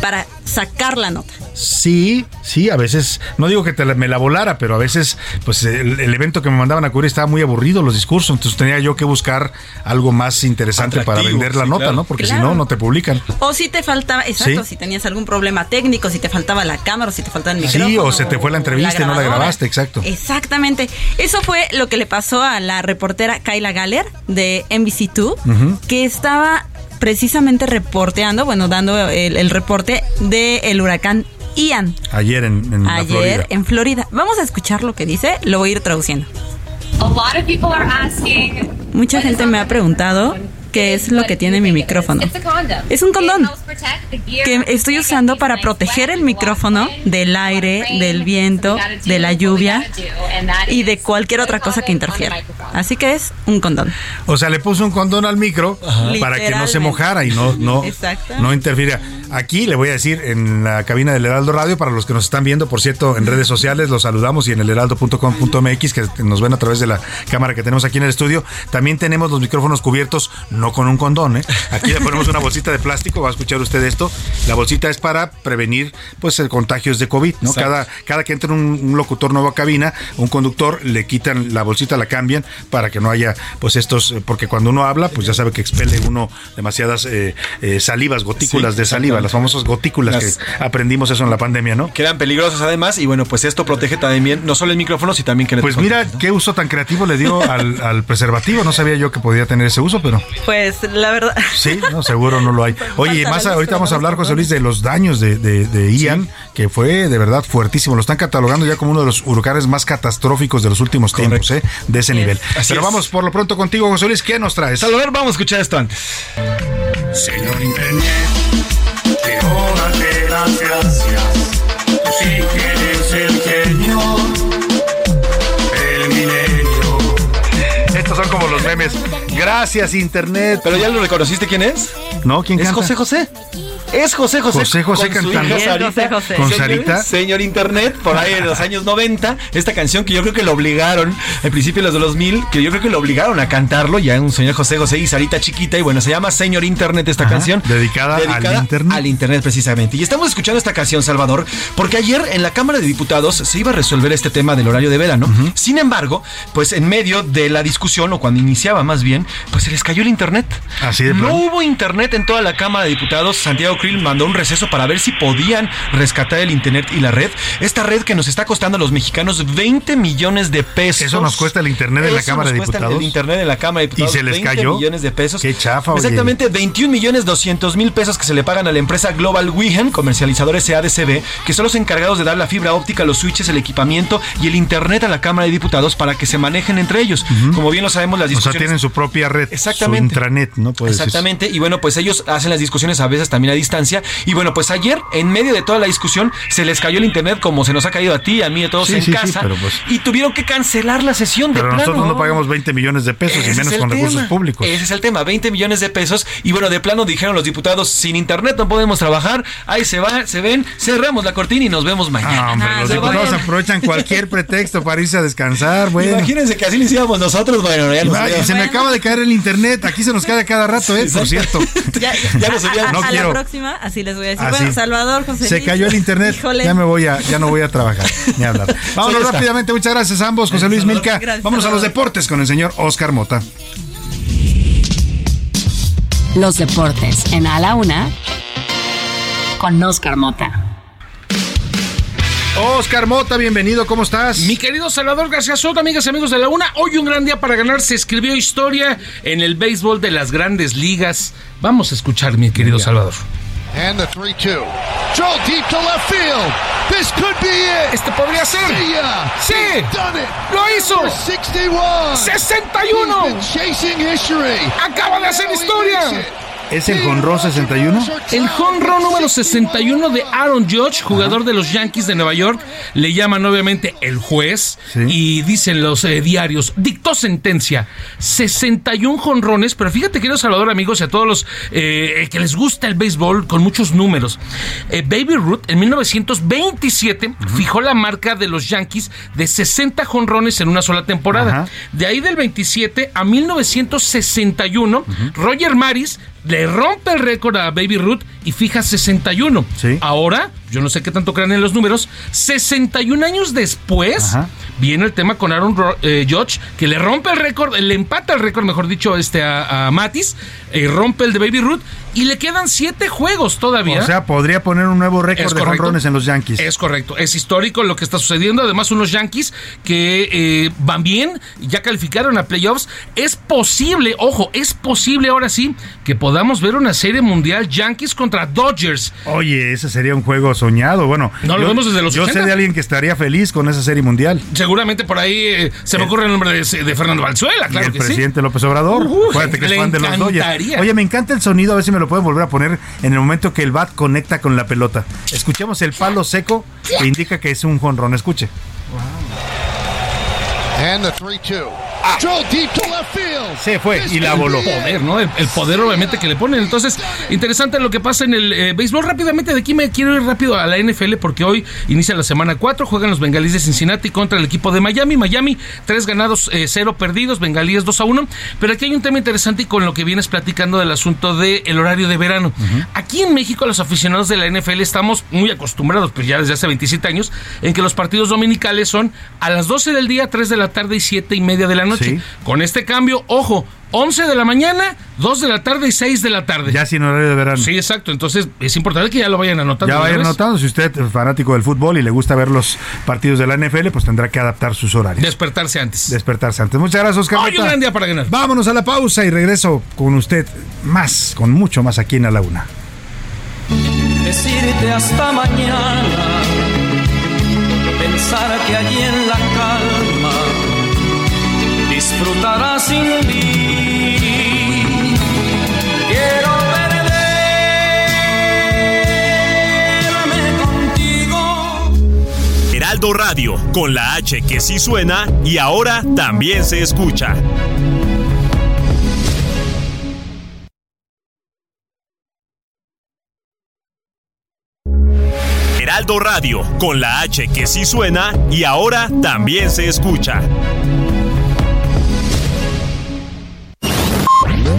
para sacar la nota. Sí, sí, a veces, no digo que te la- me la volara, pero a veces, pues el, el evento que me mandaban a cubrir estaba muy aburrido, los discursos, entonces tenía yo que buscar algo más interesante para vender la sí, nota, claro. ¿no? Porque Claro. si no, no te publican. O si te faltaba, exacto, Sí. si tenías algún problema técnico, si te faltaba la cámara, o si te faltaba el micrófono. Sí, o se te fue la entrevista y no la grabaste, exacto. Exactamente. Eso fue lo que le pasó a la reportera Kyla Galler de NBC2, Ujú. que estaba precisamente reporteando, bueno, dando el, el reporte del huracán Ian Ayer en, ayer Florida. en Florida. Vamos a escuchar lo que dice, lo voy a ir traduciendo. A lot of people are asking Mucha gente me ha preguntado qué es lo que tiene mi micrófono. Condom. Es un condón que estoy usando para proteger el micrófono del aire, del viento, de la lluvia y de cualquier otra cosa que interfiera. Así que es un condón. O sea, le puso un condón al micro para que no se mojara y no, no, no interfiera. Aquí le voy a decir en la cabina del Heraldo Radio, para los que nos están viendo, por cierto, en redes sociales, los saludamos y en el heraldo.com.mx, que nos ven a través de la cámara que tenemos aquí en el estudio. También tenemos los micrófonos cubiertos, no con un condón, ¿eh? Aquí le ponemos una bolsita de plástico, va a escuchar usted esto. La bolsita es para prevenir, pues, el contagios de COVID, ¿no? Exacto. Cada, cada que entra un, un locutor nuevo a cabina, un conductor, le quitan la bolsita, la cambian para que no haya, pues, estos, eh, porque cuando uno habla, pues ya sabe que expele uno demasiadas eh, eh, salivas, gotículas Sí, de saliva, las famosas gotículas Las- que aprendimos eso en la pandemia, ¿no? Que eran peligrosas además. Y bueno, pues esto protege también no solo el micrófono, sino también que Pues mira qué uso tan creativo le dio al, al preservativo. No sabía yo que podía tener ese uso, pero Pues la verdad. sí, no, seguro no lo hay. Oye, y Falta más ahorita vamos a hablar, José Luis, de los daños de, de, de Ian, que fue de verdad fuertísimo. Lo están catalogando ya como uno de los huracanes más catastróficos de los últimos tiempos, ¿eh? De ese nivel. Así Pero es. vamos por lo pronto contigo, José Luis. ¿Qué nos traes? Salvador, vamos a escuchar esto antes. Señor Internet, quiero darte las gracias. Tú sí que eres el genio, el milenio. Estos son como los memes. Gracias, Internet. ¿Pero ya lo reconociste quién es? ¿No? ¿Quién Es canta? José José. Es José José. José José con su cantando. hija Sarita. José José. Con Sarita. Señor Internet, por ahí en los años 90. Esta canción que yo creo que lo obligaron, al principio de los de los 2000, que yo creo que lo obligaron a cantarlo. Ya un señor José José y Sarita chiquita. Y bueno, se llama Señor Internet esta Ajá, canción. dedicada al Internet. Al Internet, precisamente. Y estamos escuchando esta canción, Salvador, porque ayer en la Cámara de Diputados se iba a resolver este tema del horario de verano. Sin embargo, pues en medio de la discusión, o cuando iniciaba más bien, pues se les cayó el Internet. Así de No hubo internet en toda la Cámara de Diputados. Santiago Krill mandó un receso para ver si podían rescatar el internet y la red. Esta red que nos está costando a los mexicanos 20 millones de pesos. Eso nos cuesta el internet en la Cámara de Diputados. El internet en la Cámara de Diputados. ¿Y se les 20 cayó? millones de pesos. Qué chafa, oye. Exactamente, 21 millones 200 mil pesos que se le pagan a la empresa Global Wihen, comercializadores SADCB, que son los encargados de dar la fibra óptica, los switches, el equipamiento y el internet a la Cámara de Diputados para que se manejen entre ellos. Como bien lo sabemos, las O sea, discusiones tienen su propia red. Exactamente. Su intranet, ¿no? Puede decirse. Exactamente, y bueno, pues ellos hacen las discusiones a veces también a distancia distancia. Y bueno, pues ayer, en medio de toda la discusión, se les cayó el internet como se nos ha caído a ti, a mí, a todos Sí, en sí, sí, casa. pero pues- Y tuvieron que cancelar la sesión de plano. nosotros no pagamos 20 millones de pesos Ese y menos con recursos públicos. Ese es el tema, 20 millones de pesos. Y bueno, de plano dijeron los diputados, sin internet no podemos trabajar. Ahí se va, se ven, cerramos la cortina y nos vemos mañana. Ah, hombre, los diputados aprovechan cualquier pretexto para irse a descansar, bueno. Imagínense que así lo hicimos nosotros, bueno, ya Y nos va- y se me acaba de caer el internet. Aquí se nos cae a cada rato, ¿eh? Por cierto. Ya, Ya nos a, habían- a- No a quiero. Próxima, así les voy a decir. Así. Bueno, Salvador, José Se Luis. cayó el internet. Híjole. Ya me voy a, ya no voy a trabajar. Ni hablar. Vámonos rápidamente. Muchas gracias a ambos, José Luis Milka. Gracias, Vámonos a los deportes con el señor Oscar Mota. Los deportes en A la Una con Oscar Mota. Oscar Mota, bienvenido, ¿cómo estás? Mi querido Salvador García Soto, amigas y amigos de la UNA, hoy un gran día para ganar. Se escribió historia en el béisbol de las grandes ligas. Vamos a escuchar, mi querido Salvador. And the 3-2. Joel deep to left field. This could be it. Este podría ser. Sí. Done it. Lo hizo. For 61. 61. He's been chasing history. Acaba de hacer historia. ¿Es el jonrón 61? El jonrón número 61 de Aaron Judge, jugador de los Yankees de Nueva York, le llaman obviamente el juez. Y dicen los eh, diarios, dictó sentencia, 61 jonrones, pero fíjate querido Salvador amigos y a todos los eh, que les gusta el béisbol con muchos números, Eh, Baby Ruth en 1927 fijó la marca de los Yankees de 60 jonrones en una sola temporada. Ajá. De ahí del 27 a 1961, Roger Maris le rompe el récord a Baby Ruth y fija 61. Ahora, yo no sé qué tanto crean en los números, 61 años después viene el tema con Aaron Ro- eh, Judge, que le rompe el récord, le empata el récord, mejor dicho, este a, a Matis, eh, rompe el de Baby Ruth y le quedan 7 juegos todavía. O sea, podría poner un nuevo récord Es de jonrones en los Yankees. Es correcto, es histórico lo que está sucediendo. Además, unos Yankees que eh, van bien, ya calificaron a playoffs. Es posible, ojo, es posible ahora sí que podamos ver una serie mundial Yankees contra Dodgers. Oye, ese sería un juego soñado. Bueno, No, lo yo- vemos desde los Yo sé 80. de alguien que estaría feliz con esa serie mundial. Seguramente por ahí eh, se me ocurre el nombre de, de Fernando Valenzuela, y claro el que sí. presidente López Obrador. Ujú, Acuérdate que es fan de los Dodgers. Oye, me encanta el sonido, a ver si me lo pueden volver a poner en el momento que el bat conecta con la pelota. Escuchemos el palo seco que indica que es un jonrón. Escuche. And the 3-2. Se fue y la voló. El poder, ¿no? El, el poder obviamente que le ponen. Entonces, interesante lo que pasa en el eh, béisbol. Rápidamente, de aquí me quiero ir rápido a la NFL porque hoy inicia la semana 4. Juegan los bengalíes de Cincinnati contra el equipo de Miami. Miami, 3 ganados, 0 perdidos. Bengalíes 2 a 1. Pero aquí hay un tema interesante y con lo que vienes platicando del asunto del horario de verano. Aquí en México, los aficionados de la NFL estamos muy acostumbrados, pues ya desde hace 27 años, en que los partidos dominicales son a las 12 del día, 3 de la tarde y 7 y media de la noche. Sí. Con este cambio, ojo, 11 de la mañana, 2 de la tarde y 6 de la tarde. Ya sin horario de verano. Sí, exacto. Entonces es importante que ya lo vayan anotando. Ya vayan una vez. notando, si usted es fanático del fútbol y le gusta ver los partidos de la NFL, pues tendrá que adaptar sus horarios. Despertarse antes. Despertarse antes. Muchas gracias, Oscar. Hoy un gran día para ganar. Vámonos a la pausa y regreso con usted más, con mucho más aquí en A la Una. decirte hasta mañana, pensar que allí en la calma disfrutarás sin mí. Quiero perderme contigo. Heraldo Radio, con la H que sí suena y ahora también se escucha. Heraldo Radio, con la H que sí suena y ahora también se escucha.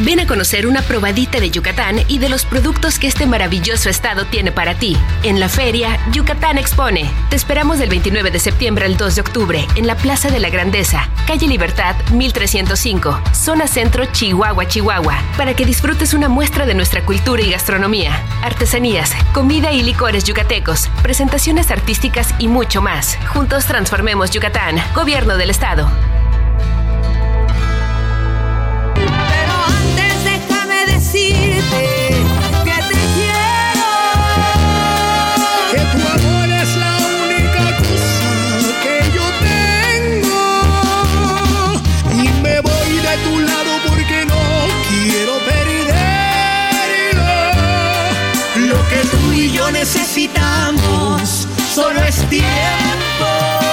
Ven a conocer una probadita de Yucatán y de los productos que este maravilloso estado tiene para ti. En la feria, Yucatán Expone. Te esperamos del 29 de septiembre al 2 de octubre en la Plaza de la Grandeza, calle Libertad 1305, zona centro Chihuahua, Chihuahua, para que disfrutes una muestra de nuestra cultura y gastronomía, artesanías, comida y licores yucatecos, presentaciones artísticas y mucho más. Juntos transformemos Yucatán, Gobierno del Estado. Que te quiero, que tu amor es la única cosa que yo tengo. Y me voy de tu lado porque no quiero perder lo que tú y yo necesitamos. Solo es tiempo.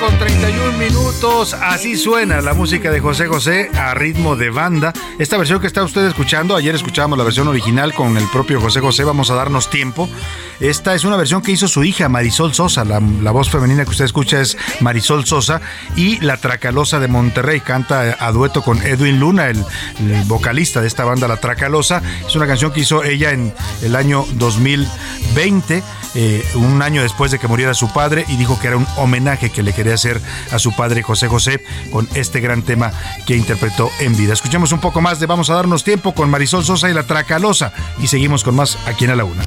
Con 31 minutos. Así suena la música de José José a ritmo de banda. Esta versión que está usted escuchando, ayer escuchábamos la versión original con el propio José José. Vamos a darnos tiempo. Esta es una versión que hizo su hija Marisol Sosa. La, voz femenina que usted escucha es Marisol Sosa. Y la Tracalosa de Monterrey canta a dueto con Edwin Luna, el, el vocalista de esta banda, La Tracalosa. Es una canción que hizo ella en el año 2020 eh, un año después de que muriera su padre y dijo que era un homenaje que le quería hacer a su padre José José con este gran tema que interpretó en vida. Escuchemos un poco más de Vamos a darnos tiempo con Marisol Sosa y la Tracalosa y seguimos con más aquí en A la Una.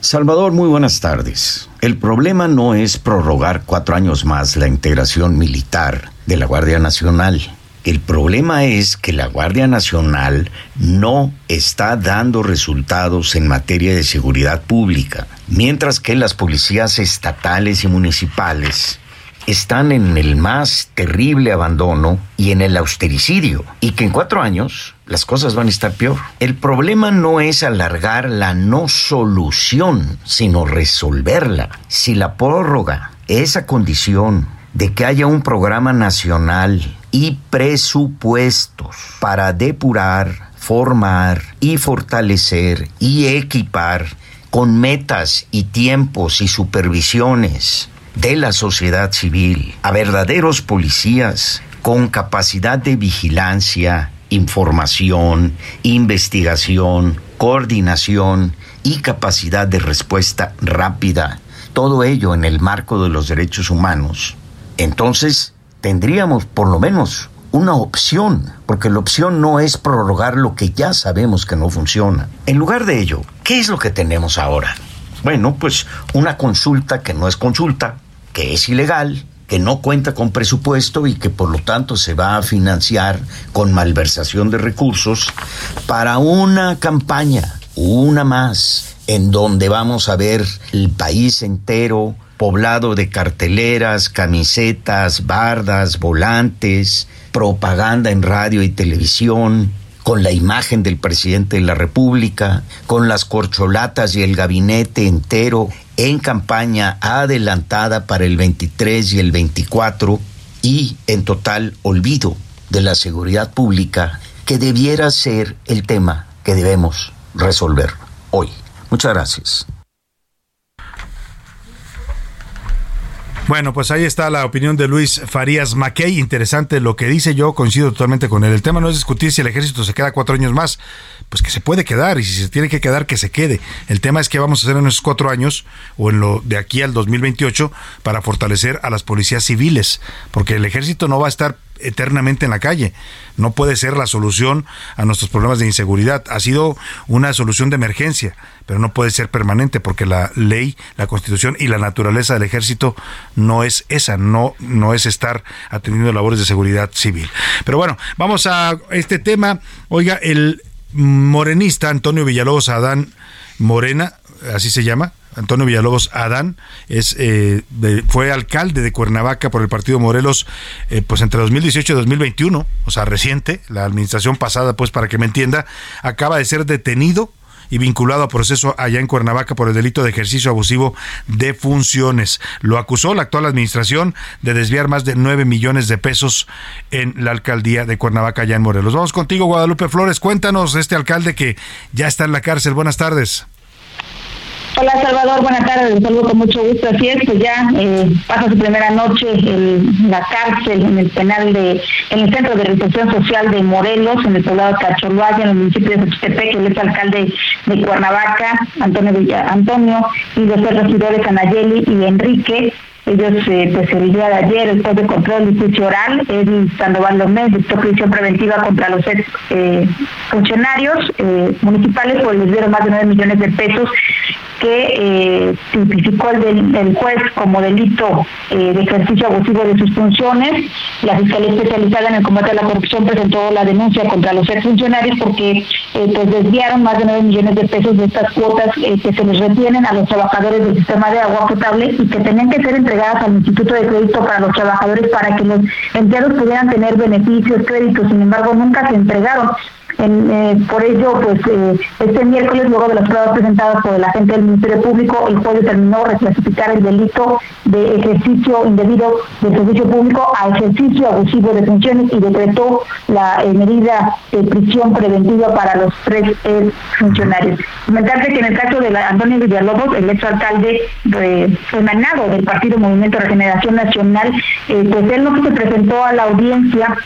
Salvador, muy buenas tardes. El problema no es prorrogar cuatro años más la integración militar de la Guardia Nacional. El problema es que la Guardia Nacional no está dando resultados en materia de seguridad pública, mientras que las policías estatales y municipales están en el más terrible abandono y en el austericidio, y que en cuatro años las cosas van a estar peor. El problema no es alargar la no solución, sino resolverla. Si la prórroga, esa condición de que haya un programa nacional y presupuestos para depurar, formar y fortalecer y equipar con metas y tiempos y supervisiones de la sociedad civil a verdaderos policías con capacidad de vigilancia, información, investigación, coordinación y capacidad de respuesta rápida, todo ello en el marco de los derechos humanos, entonces tendríamos por lo menos una opción, porque la opción no es prorrogar lo que ya sabemos que no funciona. En lugar de ello, ¿qué es lo que tenemos ahora? Bueno, pues una consulta que no es consulta, que es ilegal, que no cuenta con presupuesto y que por lo tanto se va a financiar con malversación de recursos para una campaña, una más, en donde vamos a ver el país entero poblado de carteleras, camisetas, bardas, volantes, propaganda en radio y televisión, con la imagen del presidente de la República, con las corcholatas y el gabinete entero en campaña adelantada para el 23 y el 24 y en total olvido de la seguridad pública que debiera ser el tema que debemos resolver hoy. Muchas gracias. Bueno, pues ahí está la opinión de Luis Farías Mackey. Interesante lo que dice yo, coincido totalmente con él. El tema no es discutir si el ejército se queda cuatro años más, pues que se puede quedar y si se tiene que quedar, que se quede. El tema es que vamos a hacer en esos cuatro años o en lo de aquí al 2028 para fortalecer a las policías civiles, porque el ejército no va a estar eternamente en la calle. No puede ser la solución a nuestros problemas de inseguridad. Ha sido una solución de emergencia, pero no puede ser permanente porque la ley, la constitución y la naturaleza del ejército no es esa, no, no es estar atendiendo labores de seguridad civil. Pero bueno, vamos a este tema. Oiga, el morenista Antonio Villalobos Adán Morena, así se llama, Antonio Villalobos Adán, es, eh, fue alcalde de Cuernavaca por el partido Morelos, eh, pues entre 2018 y 2021, o sea, reciente, la administración pasada, pues para que me entienda, acaba de ser detenido y vinculado a proceso allá en Cuernavaca por el delito de ejercicio abusivo de funciones. Lo acusó la actual administración de desviar más de 9 millones de pesos en la alcaldía de Cuernavaca allá en Morelos. Vamos contigo, Guadalupe Flores. Cuéntanos este alcalde que ya está en la cárcel. Buenas tardes. Hola Salvador, buenas tardes, un saludo con mucho gusto. Así es, pues ya eh, pasa su primera noche en la cárcel, en el penal de, en el Centro de Reinserción Social de Morelos, en el poblado de Cacholoaya, en el municipio de Xochitepec, el ex alcalde de Cuernavaca, Antonio Villa, Antonio, y los regidores Anayeli y Enrique, ellos, eh, pues el día de ayer, el juez de control y juicio oral, Edwin Sandoval Lomé, dictó prisión preventiva contra los ex eh, funcionarios eh, municipales, pues les dieron más de 9 millones de pesos que eh, tipificó el, el, juez como delito eh, de ejercicio abusivo de sus funciones. La Fiscalía Especializada en el Combate a la Corrupción presentó la denuncia contra los exfuncionarios porque eh, pues desviaron más de 9 millones de pesos de estas cuotas eh, que se les retienen a los trabajadores del sistema de agua potable y que tenían que ser entregadas al Instituto de Crédito para los Trabajadores para que los empleados pudieran tener beneficios, créditos. Sin embargo, nunca se entregaron. Eh, por ello, pues eh, este miércoles, luego de las pruebas presentadas por el agente del Ministerio Público, el juez determinó reclasificar el delito de ejercicio indebido del servicio público a ejercicio abusivo de funciones y decretó la eh, medida de prisión preventiva para los tres funcionarios. Comentarte que en el caso de la Antonio Villalobos, el exalcalde emanado del Partido Movimiento de Regeneración Nacional, pues él no se presentó a la audiencia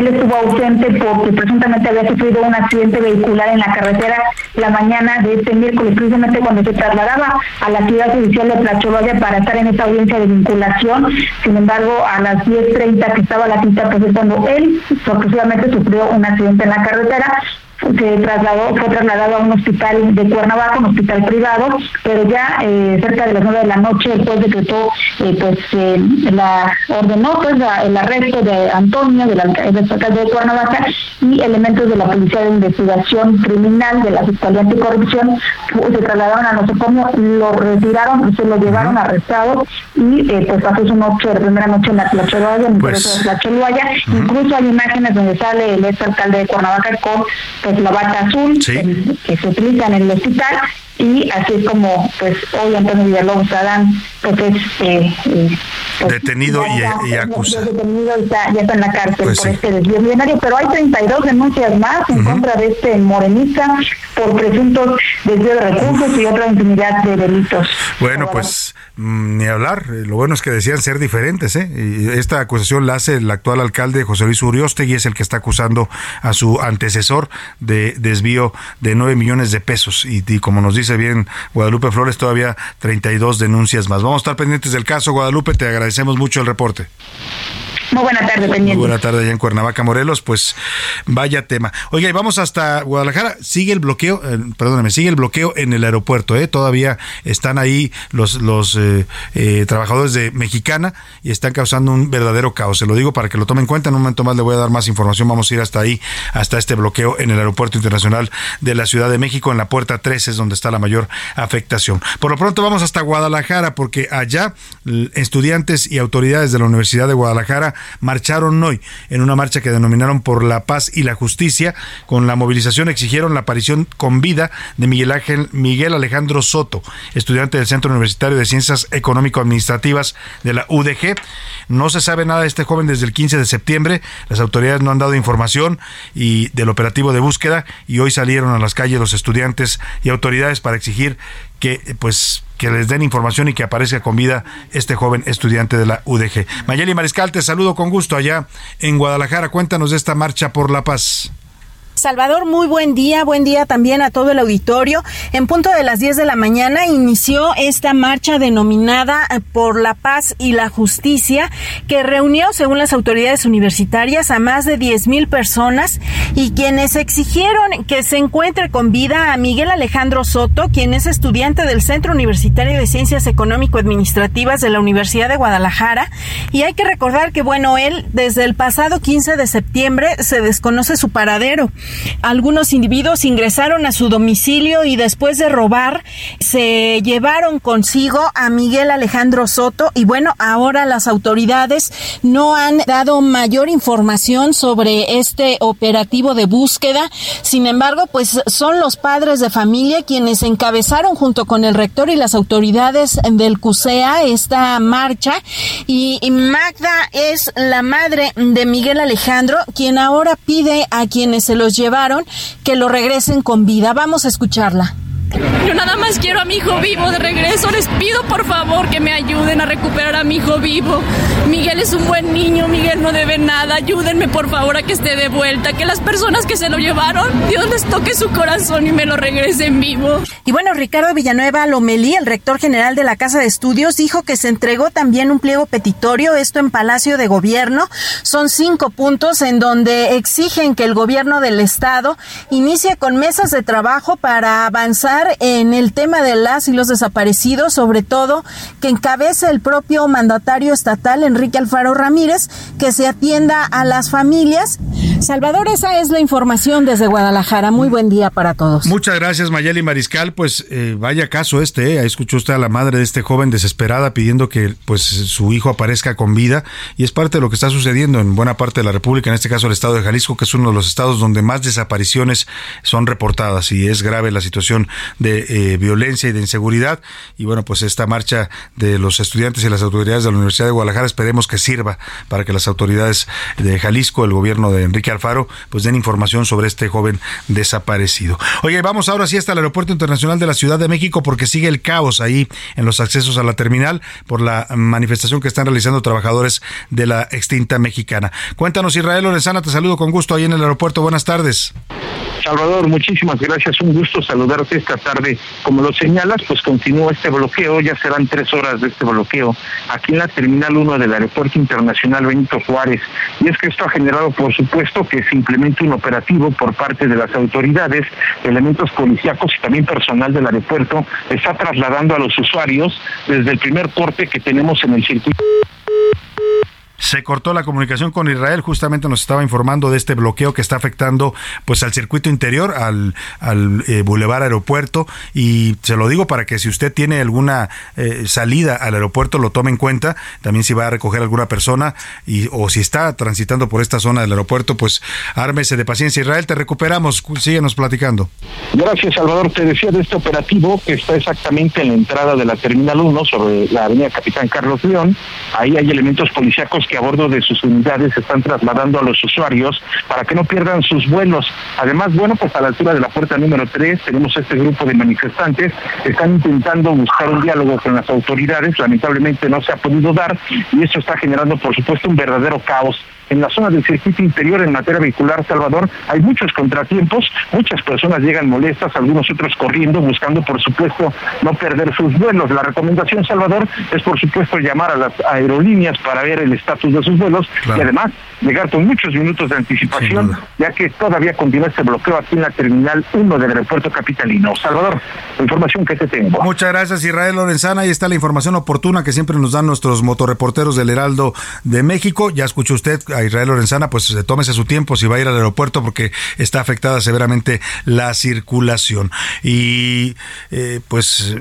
él estuvo ausente porque presuntamente había sufrido un accidente vehicular en la carretera la mañana de este miércoles, precisamente cuando se trasladaba a la ciudad judicial de Placholoya para estar en esta audiencia de vinculación. Sin embargo, a las 10.30 que estaba la cita, pues es cuando él sorpresivamente sufrió un accidente en la carretera se trasladó, fue trasladado a un hospital de Cuernavaca, un hospital privado, pero ya eh, cerca de las nueve de la noche el juez decretó, eh, pues eh, la ordenó pues el arresto de Antonio, del alcalde de Cuernavaca, y elementos de la Policía de Investigación Criminal de la Fiscalía Anticorrupción se trasladaron a nosocomio, lo retiraron, se lo llevaron arrestado y pues pasó su noche, la primera noche en la Tlacholoya, en pues, la Choluaya. Incluso hay imágenes donde sale el ex alcalde de Cuernavaca con pues la bata azul que, se utiliza en el hospital y así es como pues hoy Antonio Villalobos Adán pues es eh, eh, pues, detenido y, acusado. detenido ya está en la cárcel pues por este desvío millonario pero hay 32 denuncias más en contra de este morenista por presuntos desvío de recursos y otra infinidad de delitos. Bueno pues mm, ni hablar. Lo bueno es que decían ser diferentes ¿eh? y esta acusación la hace el actual alcalde José Luis Urioste y es el que está acusando a su antecesor de desvío de 9 millones de pesos. Y como nos dice dice bien Guadalupe Flores, todavía 32 denuncias más. Vamos a estar pendientes del caso, Guadalupe, te agradecemos mucho el reporte. Muy buena tarde, pendiente. Muy buena tarde allá en Cuernavaca, Morelos. Pues vaya tema. Oiga, y vamos hasta Guadalajara. Sigue el bloqueo, eh, perdóneme, sigue el bloqueo en el aeropuerto. ¿eh? Todavía están ahí los, los eh, eh, trabajadores de Mexicana y están causando un verdadero caos. Se lo digo para que lo tomen en cuenta. En un momento más le voy a dar más información. Vamos a ir hasta ahí, hasta este bloqueo en el aeropuerto internacional de la Ciudad de México. En la puerta 13 es donde está la mayor afectación. Por lo pronto vamos hasta Guadalajara porque allá estudiantes y autoridades de la Universidad de Guadalajara marcharon hoy en una marcha que denominaron por la paz y la justicia. Con la movilización exigieron la aparición con vida de Miguel Ángel Miguel Alejandro Soto, estudiante del Centro Universitario de Ciencias Económico-Administrativas de la UDG. No se sabe nada de este joven desde el 15 de septiembre. Las autoridades no han dado información y del operativo de búsqueda y hoy salieron a las calles los estudiantes y autoridades para exigir que pues que les den información y que aparezca con vida este joven estudiante de la UDG. Mayeli Mariscal, te saludo con gusto allá en Guadalajara. Cuéntanos de esta marcha por la paz. Salvador, muy buen día, buen día también a todo el auditorio. En punto de las 10 de la mañana inició esta marcha denominada eh, por la paz y la justicia que reunió, según las autoridades universitarias, a más de 10 mil personas y quienes exigieron que se encuentre con vida a Miguel Alejandro Soto, quien es estudiante del Centro Universitario de Ciencias Económico-Administrativas de la Universidad de Guadalajara. Y hay que recordar que, bueno, él desde el pasado 15 de septiembre se desconoce su paradero. Algunos individuos ingresaron a su domicilio y después de robar se llevaron consigo a Miguel Alejandro Soto y bueno, ahora las autoridades no han dado mayor información sobre este operativo de búsqueda. Sin embargo, pues son los padres de familia quienes encabezaron junto con el rector y las autoridades del CUSEA esta marcha y Magda es la madre de Miguel Alejandro, quien ahora pide a quienes se los llevaron que lo regresen con vida. Vamos a escucharla. Yo nada más quiero a mi hijo vivo de regreso. Les pido por favor que me ayuden a recuperar a mi hijo vivo. Miguel es un buen niño, Miguel no debe nada. Ayúdenme por favor a que esté de vuelta. Que las personas que se lo llevaron, Dios les toque su corazón y me lo regresen vivo. Y bueno, Ricardo Villanueva Lomelí, el rector general de la Casa de Estudios, dijo que se entregó también un pliego petitorio, esto en Palacio de Gobierno. Son cinco puntos en donde exigen que el gobierno del Estado inicie con mesas de trabajo para avanzar en el tema de las y los desaparecidos, sobre todo que encabece el propio mandatario estatal, Enrique Alfaro Ramírez, que se atienda a las familias. Salvador, esa es la información desde Guadalajara. Muy buen día para todos. Muchas gracias, Mayeli Mariscal. Pues eh, vaya caso este, eh. escuchó usted a la madre de este joven desesperada pidiendo que pues su hijo aparezca con vida y es parte de lo que está sucediendo en buena parte de la República, en este caso el estado de Jalisco, que es uno de los estados donde más desapariciones son reportadas y es grave la situación de eh, violencia y de inseguridad. Y bueno, pues esta marcha de los estudiantes y las autoridades de la Universidad de Guadalajara esperemos que sirva para que las autoridades de Jalisco, el gobierno de Enrique Alfaro, pues den información sobre este joven desaparecido. Oye, vamos ahora sí hasta el Aeropuerto Internacional de la Ciudad de México porque sigue el caos ahí en los accesos a la terminal por la manifestación que están realizando trabajadores de la extinta mexicana. Cuéntanos, Israel Lorenzana, te saludo con gusto ahí en el aeropuerto. Buenas tardes. Salvador, muchísimas gracias. Un gusto saludarte esta tarde. Como lo señalas, pues continúa este bloqueo. Ya serán tres horas de este bloqueo aquí en la Terminal 1 del Aeropuerto Internacional Benito Juárez. Y es que esto ha generado, por supuesto, que se implemente un operativo por parte de las autoridades, elementos policíacos y también personal del aeropuerto está trasladando a los usuarios desde el primer corte que tenemos en el circuito se cortó la comunicación con Israel, justamente nos estaba informando de este bloqueo que está afectando pues al circuito interior, al, al eh, Boulevard Aeropuerto y se lo digo para que si usted tiene alguna eh, salida al aeropuerto lo tome en cuenta, también si va a recoger alguna persona y o si está transitando por esta zona del aeropuerto, pues ármese de paciencia. Israel, te recuperamos, síguenos platicando. Gracias, Salvador. Te decía de este operativo que está exactamente en la entrada de la Terminal 1 sobre la avenida Capitán Carlos León. Ahí hay elementos policíacos que a bordo de sus unidades están trasladando a los usuarios para que no pierdan sus vuelos. Además, bueno, pues a la altura de la puerta número 3 tenemos este grupo de manifestantes están intentando buscar un diálogo con las autoridades, lamentablemente no se ha podido dar y eso está generando, por supuesto, un verdadero caos en la zona del circuito interior en materia vehicular, Salvador, hay muchos contratiempos, muchas personas llegan molestas, algunos otros corriendo, buscando, por supuesto, no perder sus vuelos. La recomendación, Salvador, es, por supuesto, llamar a las aerolíneas para ver el estatus de sus vuelos y además llegar con muchos minutos de anticipación, ya que todavía continúa este bloqueo aquí en la Terminal 1 del aeropuerto capitalino. Salvador, la información que te tengo. Muchas gracias, Israel Lorenzana. Ahí está la información oportuna que siempre nos dan nuestros motorreporteros del Heraldo de México. Ya escuchó usted a Israel Lorenzana, pues tómese su tiempo si va a ir al aeropuerto porque está afectada severamente la circulación. Y eh, pues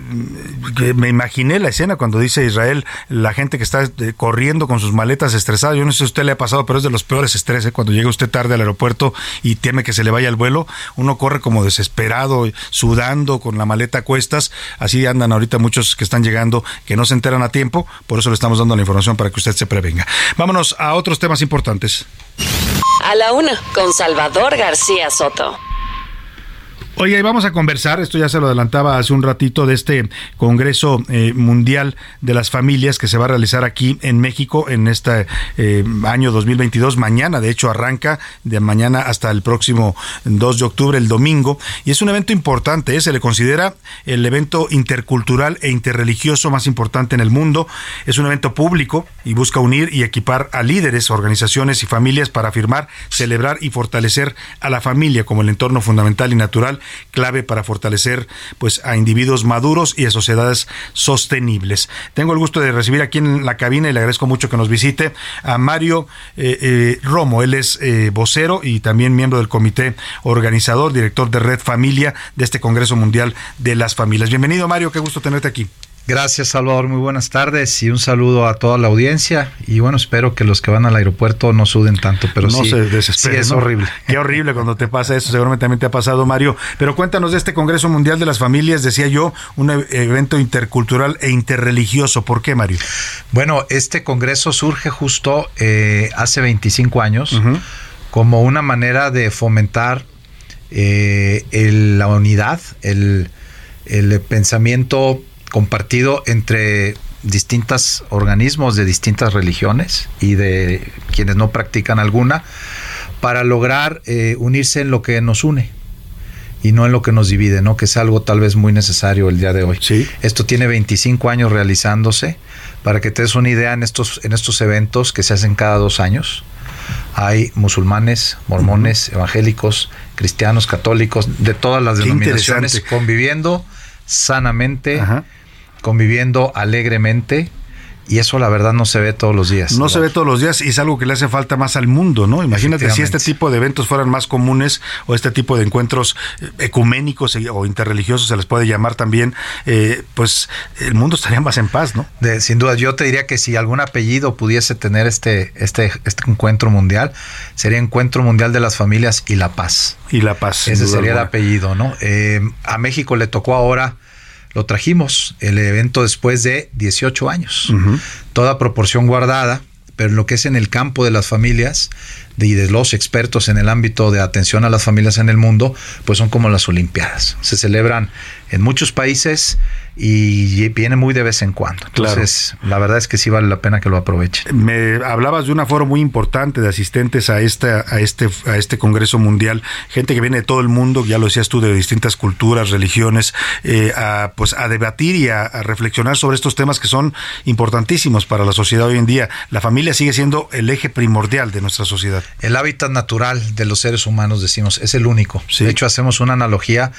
me imaginé la escena cuando dice Israel, la gente que está eh, corriendo con sus maletas estresada. Yo no sé si a usted le ha pasado, pero es de los peores estreses cuando llega usted tarde al aeropuerto y teme que se le vaya el vuelo. Uno corre como desesperado, sudando, con la maleta a cuestas. Así andan ahorita muchos que están llegando que no se enteran a tiempo. Por eso le estamos dando la información para que usted se prevenga. Vámonos a otros temas importantes a la una, con Salvador García Soto. Oye, vamos a conversar, esto ya se lo adelantaba hace un ratito, de este Congreso eh, Mundial de las Familias que se va a realizar aquí en México en este eh, año 2022. Mañana, de hecho, arranca de mañana hasta el próximo 2 de octubre, el domingo. Y es un evento importante, ¿eh? se le considera el evento intercultural e interreligioso más importante en el mundo. Es un evento público y busca unir y equipar a líderes, organizaciones y familias para afirmar, celebrar y fortalecer a la familia como el entorno fundamental y natural clave para fortalecer pues a individuos maduros y a sociedades sostenibles. Tengo el gusto de recibir aquí en la cabina y le agradezco mucho que nos visite a Mario eh, eh, Romo. Él es eh, vocero y también miembro del comité organizador, director de Red Familia de este Congreso Mundial de las Familias. Bienvenido Mario, qué gusto tenerte aquí. Gracias, Salvador. Muy buenas tardes y un saludo a toda la audiencia. Y bueno, espero que los que van al aeropuerto no suden tanto, pero no sí, se desesperen, sí es ¿no? horrible. Qué horrible cuando te pasa eso. Seguramente también te ha pasado, Mario. Pero cuéntanos de este Congreso Mundial de las Familias, decía yo, un e- evento intercultural e interreligioso. ¿Por qué, Mario? Bueno, este congreso surge justo eh, hace 25 años como una manera de fomentar eh, el- la unidad, el, el pensamiento compartido entre distintos organismos de distintas religiones y de quienes no practican alguna para lograr eh, unirse en lo que nos une y no en lo que nos divide, ¿no? Que es algo tal vez muy necesario el día de hoy. Esto tiene 25 años realizándose. Para que te des una idea, en estos, en estos eventos que se hacen cada dos años, hay musulmanes, mormones, evangélicos, cristianos, católicos, de todas las Qué denominaciones, conviviendo sanamente, conviviendo alegremente, y eso la verdad no se ve todos los días. No se ve todos los días y es algo que le hace falta más al mundo, ¿no? Imagínate si este tipo de eventos fueran más comunes o este tipo de encuentros eh, ecuménicos o interreligiosos se les puede llamar también, eh, pues el mundo estaría más en paz, ¿no? De- sin duda, yo te diría que si algún apellido pudiese tener este, este, este encuentro mundial, sería Encuentro Mundial de las Familias y la Paz. Y la paz. Ese sería el apellido, ¿no? Eh, a México le tocó ahora, lo trajimos, el evento después de 18 años. Toda proporción guardada, pero lo que es en el campo de las familias de- y de los expertos en el ámbito de atención a las familias en el mundo, pues son como las Olimpiadas. Se celebran en muchos países y viene muy de vez en cuando. Claro. Entonces, la verdad es que sí vale la pena que lo aprovechen. Me hablabas de un aforo muy importante de asistentes a este, a este, a este Congreso Mundial, gente que viene de todo el mundo, ya lo decías tú, de distintas culturas, religiones, eh, a, pues a debatir y a, a reflexionar sobre estos temas que son importantísimos para la sociedad hoy en día. La familia sigue siendo el eje primordial de nuestra sociedad. El hábitat natural de los seres humanos, decimos, es el único. De hecho, hacemos una analogía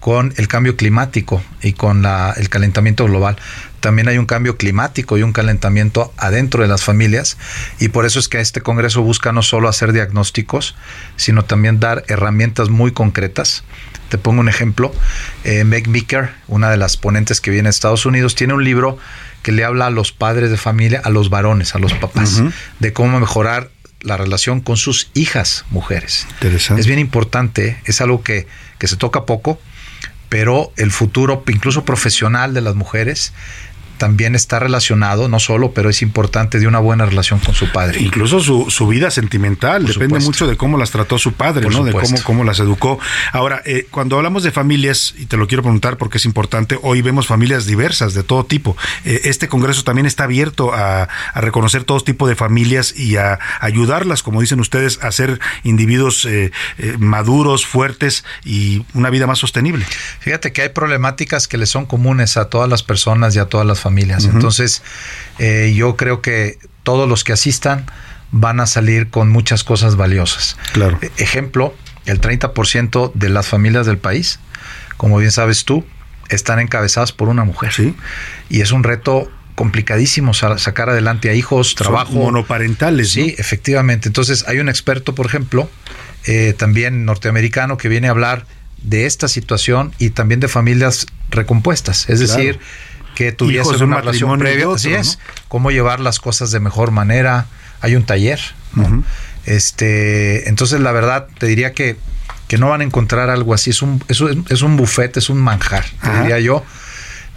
con el cambio climático y con la- el calentamiento global. También hay un cambio climático y un calentamiento adentro de las familias y por eso es que este Congreso busca no solo hacer diagnósticos, sino también dar herramientas muy concretas. Te pongo un ejemplo. Eh, Meg Meeker, una de las ponentes que viene de Estados Unidos, tiene un libro que le habla a los padres de familia, a los varones, a los papás, de cómo mejorar la relación con sus hijas mujeres. Interesante. Es bien importante, es algo que, que se toca poco, pero el futuro, incluso profesional de las mujeres, también está relacionado, no solo, pero es importante de una buena relación con su padre. Incluso su, su vida sentimental, Por depende supuesto. mucho de cómo las trató su padre, Por ¿no? De cómo, cómo las educó. Ahora, eh, cuando hablamos de familias, y te lo quiero preguntar porque es importante, hoy vemos familias diversas de todo tipo. Eh, este Congreso también está abierto a, a reconocer todo tipo de familias y a ayudarlas, como dicen ustedes, a ser individuos eh, maduros, fuertes y una vida más sostenible. Fíjate que hay problemáticas que le son comunes a todas las personas y a todas las familias. Ujú. Entonces, eh, yo creo que todos los que asistan van a salir con muchas cosas valiosas. Claro. E- Ejemplo, el 30% de las familias del país, como bien sabes tú, están encabezadas por una mujer. Y es un reto complicadísimo sa- sacar adelante a hijos, Son trabajo. monoparentales. Sí, efectivamente. Entonces hay un experto, por ejemplo, eh, también norteamericano, que viene a hablar de esta situación y también de familias recompuestas. Es Claro. decir, que tuviesen un una relación previa. Así es. Cómo llevar las cosas de mejor manera. Hay un taller. ¿no? Este, entonces, la verdad, te diría que, que no van a encontrar algo así. Es un, es un, es un buffet, es un manjar, te diría yo.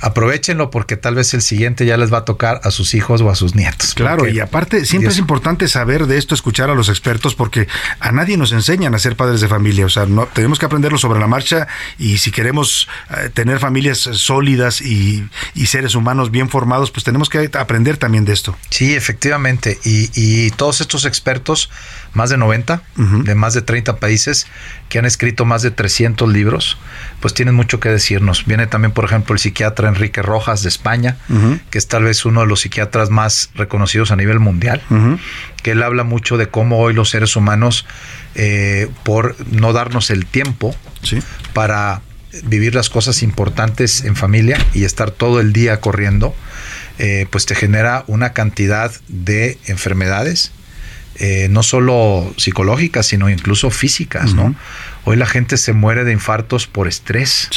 Aprovechenlo porque tal vez el siguiente ya les va a tocar a sus hijos o a sus nietos. Claro, y aparte siempre Dios- es importante saber de esto, escuchar a los expertos, porque a nadie nos enseñan a ser padres de familia. O sea, no, tenemos que aprenderlo sobre la marcha y si queremos eh, tener familias sólidas y, y seres humanos bien formados, pues tenemos que aprender también de esto. Sí, efectivamente. Y, y todos estos expertos, más de 90, de más de 30 países, que han escrito más de 300 libros, pues tienen mucho que decirnos. Viene también, por ejemplo, el psiquiatra Enrique Rojas de España, que es tal vez uno de los psiquiatras más reconocidos a nivel mundial, que él habla mucho de cómo hoy los seres humanos, eh, por no darnos el tiempo para vivir las cosas importantes en familia y estar todo el día corriendo, eh, pues te genera una cantidad de enfermedades, eh, no solo psicológicas, sino incluso físicas, ¿no? Hoy la gente se muere de infartos por estrés.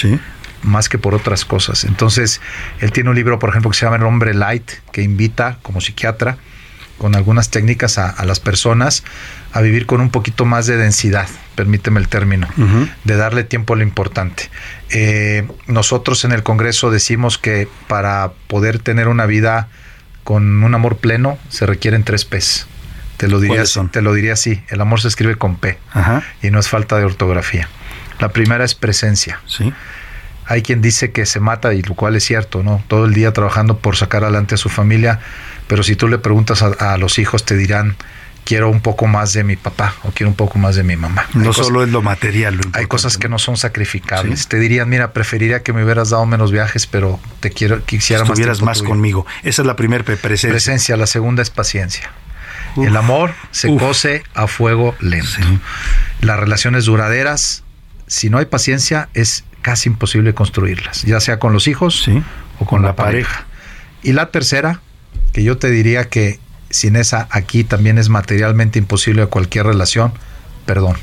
Más que por otras cosas. Entonces, él tiene un libro, por ejemplo, que se llama El hombre light, que invita como psiquiatra con algunas técnicas a, las personas a vivir con un poquito más de densidad, permíteme el término, de darle tiempo a lo importante. Eh, nosotros en el Congreso decimos que para poder tener una vida con un amor pleno se requieren tres P's. Te lo diría, te lo diría así, el amor se escribe con P y no es falta de ortografía. La primera es presencia. Sí. Hay quien dice que se mata y lo cual es cierto, ¿no? Todo el día trabajando por sacar adelante a su familia, pero si tú le preguntas a, los hijos te dirán, quiero un poco más de mi papá o quiero un poco más de mi mamá. No solo es lo material. hay cosas que no son sacrificables. Te dirían, mira, preferiría que me hubieras dado menos viajes, pero te quiero, quisiera Estuvieras más, más conmigo. Esa es la primera presencia. Presencia, la segunda es paciencia. El amor se cose a fuego lento. Las relaciones duraderas, si no hay paciencia, es casi imposible construirlas, ya sea con los hijos o con, la, pareja. Y la tercera, que yo te diría que sin esa aquí también es materialmente imposible cualquier relación, perdón.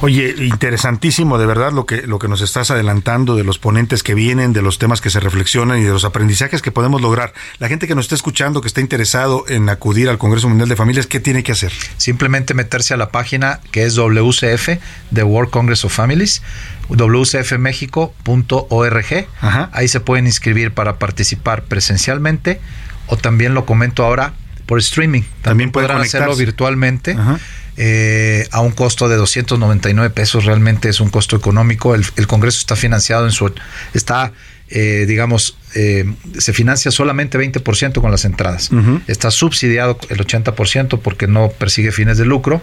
Oye, interesantísimo de verdad lo que, lo que nos estás adelantando de los ponentes que vienen, de los temas que se reflexionan y de los aprendizajes que podemos lograr. La gente que nos está escuchando, que está interesado en acudir al Congreso Mundial de Familias, ¿qué tiene que hacer? Simplemente meterse a la página que es WCF, The World Congress of Families, wcfmexico.org. Ahí se pueden inscribir para participar presencialmente o también lo comento ahora por streaming. También, podrán hacerlo virtualmente. Eh, a un costo de 299 pesos, realmente es un costo económico. El, el Congreso está financiado en su, está eh, digamos, eh, se financia solamente 20% con las entradas. Está subsidiado el 80% porque no persigue fines de lucro.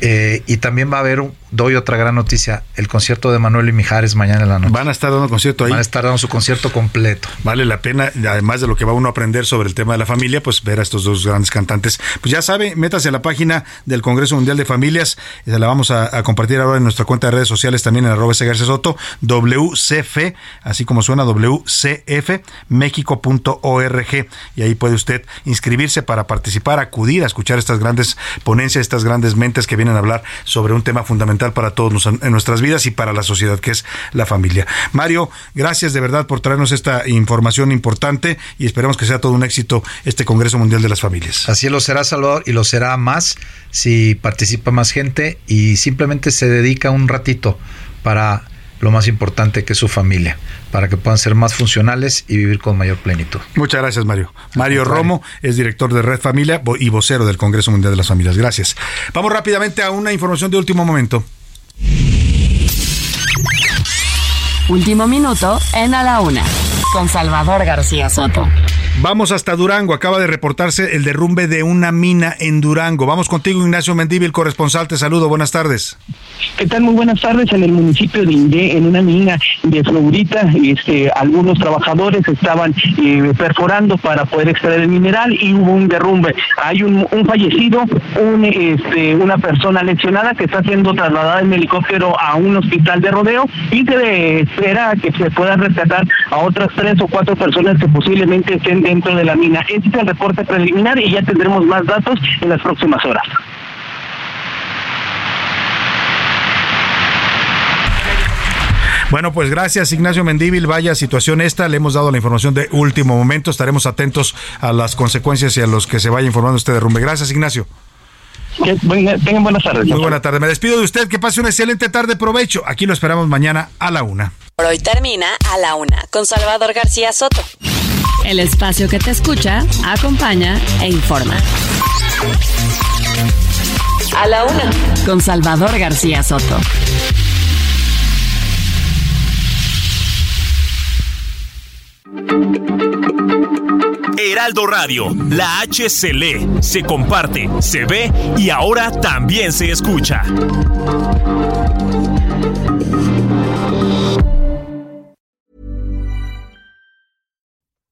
Eh, y también va a haber, un, doy otra gran noticia, el concierto de Manuel y Mijares mañana en la noche. Van a estar dando concierto ahí. Van a estar dando su concierto completo. Vale la pena, además de lo que va uno a aprender sobre el tema de la familia, pues ver a estos dos grandes cantantes. Pues ya sabe, métase a la página del Congreso Mundial de Familias, se la vamos a, compartir ahora en nuestra cuenta de redes sociales también en arroba Soto, WCF, así como suena wcfmexico.org y ahí puede usted inscribirse para participar, acudir a escuchar estas grandes ponencias, estas grandes mentes que vienen a hablar sobre un tema fundamental para todos en nuestras vidas y para la sociedad que es la familia. Mario, gracias de verdad por traernos esta información importante y esperemos que sea todo un éxito este Congreso Mundial de las Familias. Así lo será Salvador y lo será más si participa más gente y simplemente se dedica un ratito para lo más importante que es su familia, para que puedan ser más funcionales y vivir con mayor plenitud. Muchas gracias, Mario. Mario Romo es director de Red Familia y vocero del Congreso Mundial de las Familias. Gracias. Vamos rápidamente a una información de último momento. Último minuto en A la Una, con Salvador García Soto. Vamos hasta Durango. Acaba de reportarse el derrumbe de una mina en Durango. Vamos contigo, Ignacio Mendívil, corresponsal. Te saludo. Buenas tardes. ¿Qué tal? Muy buenas tardes. En el municipio de Indé, en una mina de Florita, este, algunos trabajadores estaban eh, perforando para poder extraer el mineral y hubo un derrumbe. Hay un, fallecido, un, este, una persona lesionada que está siendo trasladada en helicóptero a un hospital de rodeo y se espera que se puedan rescatar a otras tres o cuatro personas que posiblemente estén dentro de la mina. Este es el reporte preliminar y ya tendremos más datos en las próximas horas. Bueno, pues gracias Ignacio Mendíbil. Vaya situación esta. Le hemos dado la información de último momento. Estaremos atentos a las consecuencias y a los que se vaya informando este derrumbe. Gracias Ignacio. tengan buenas tardes. Muy buena tarde. Me despido de usted. Que pase una excelente tarde. Provecho. Aquí lo esperamos mañana a la una. Por hoy termina a la una con Salvador García Soto. El espacio que te escucha, acompaña e informa. A la una. Con Salvador García Soto. Heraldo Radio, la H se lee, se comparte, se ve y ahora también se escucha.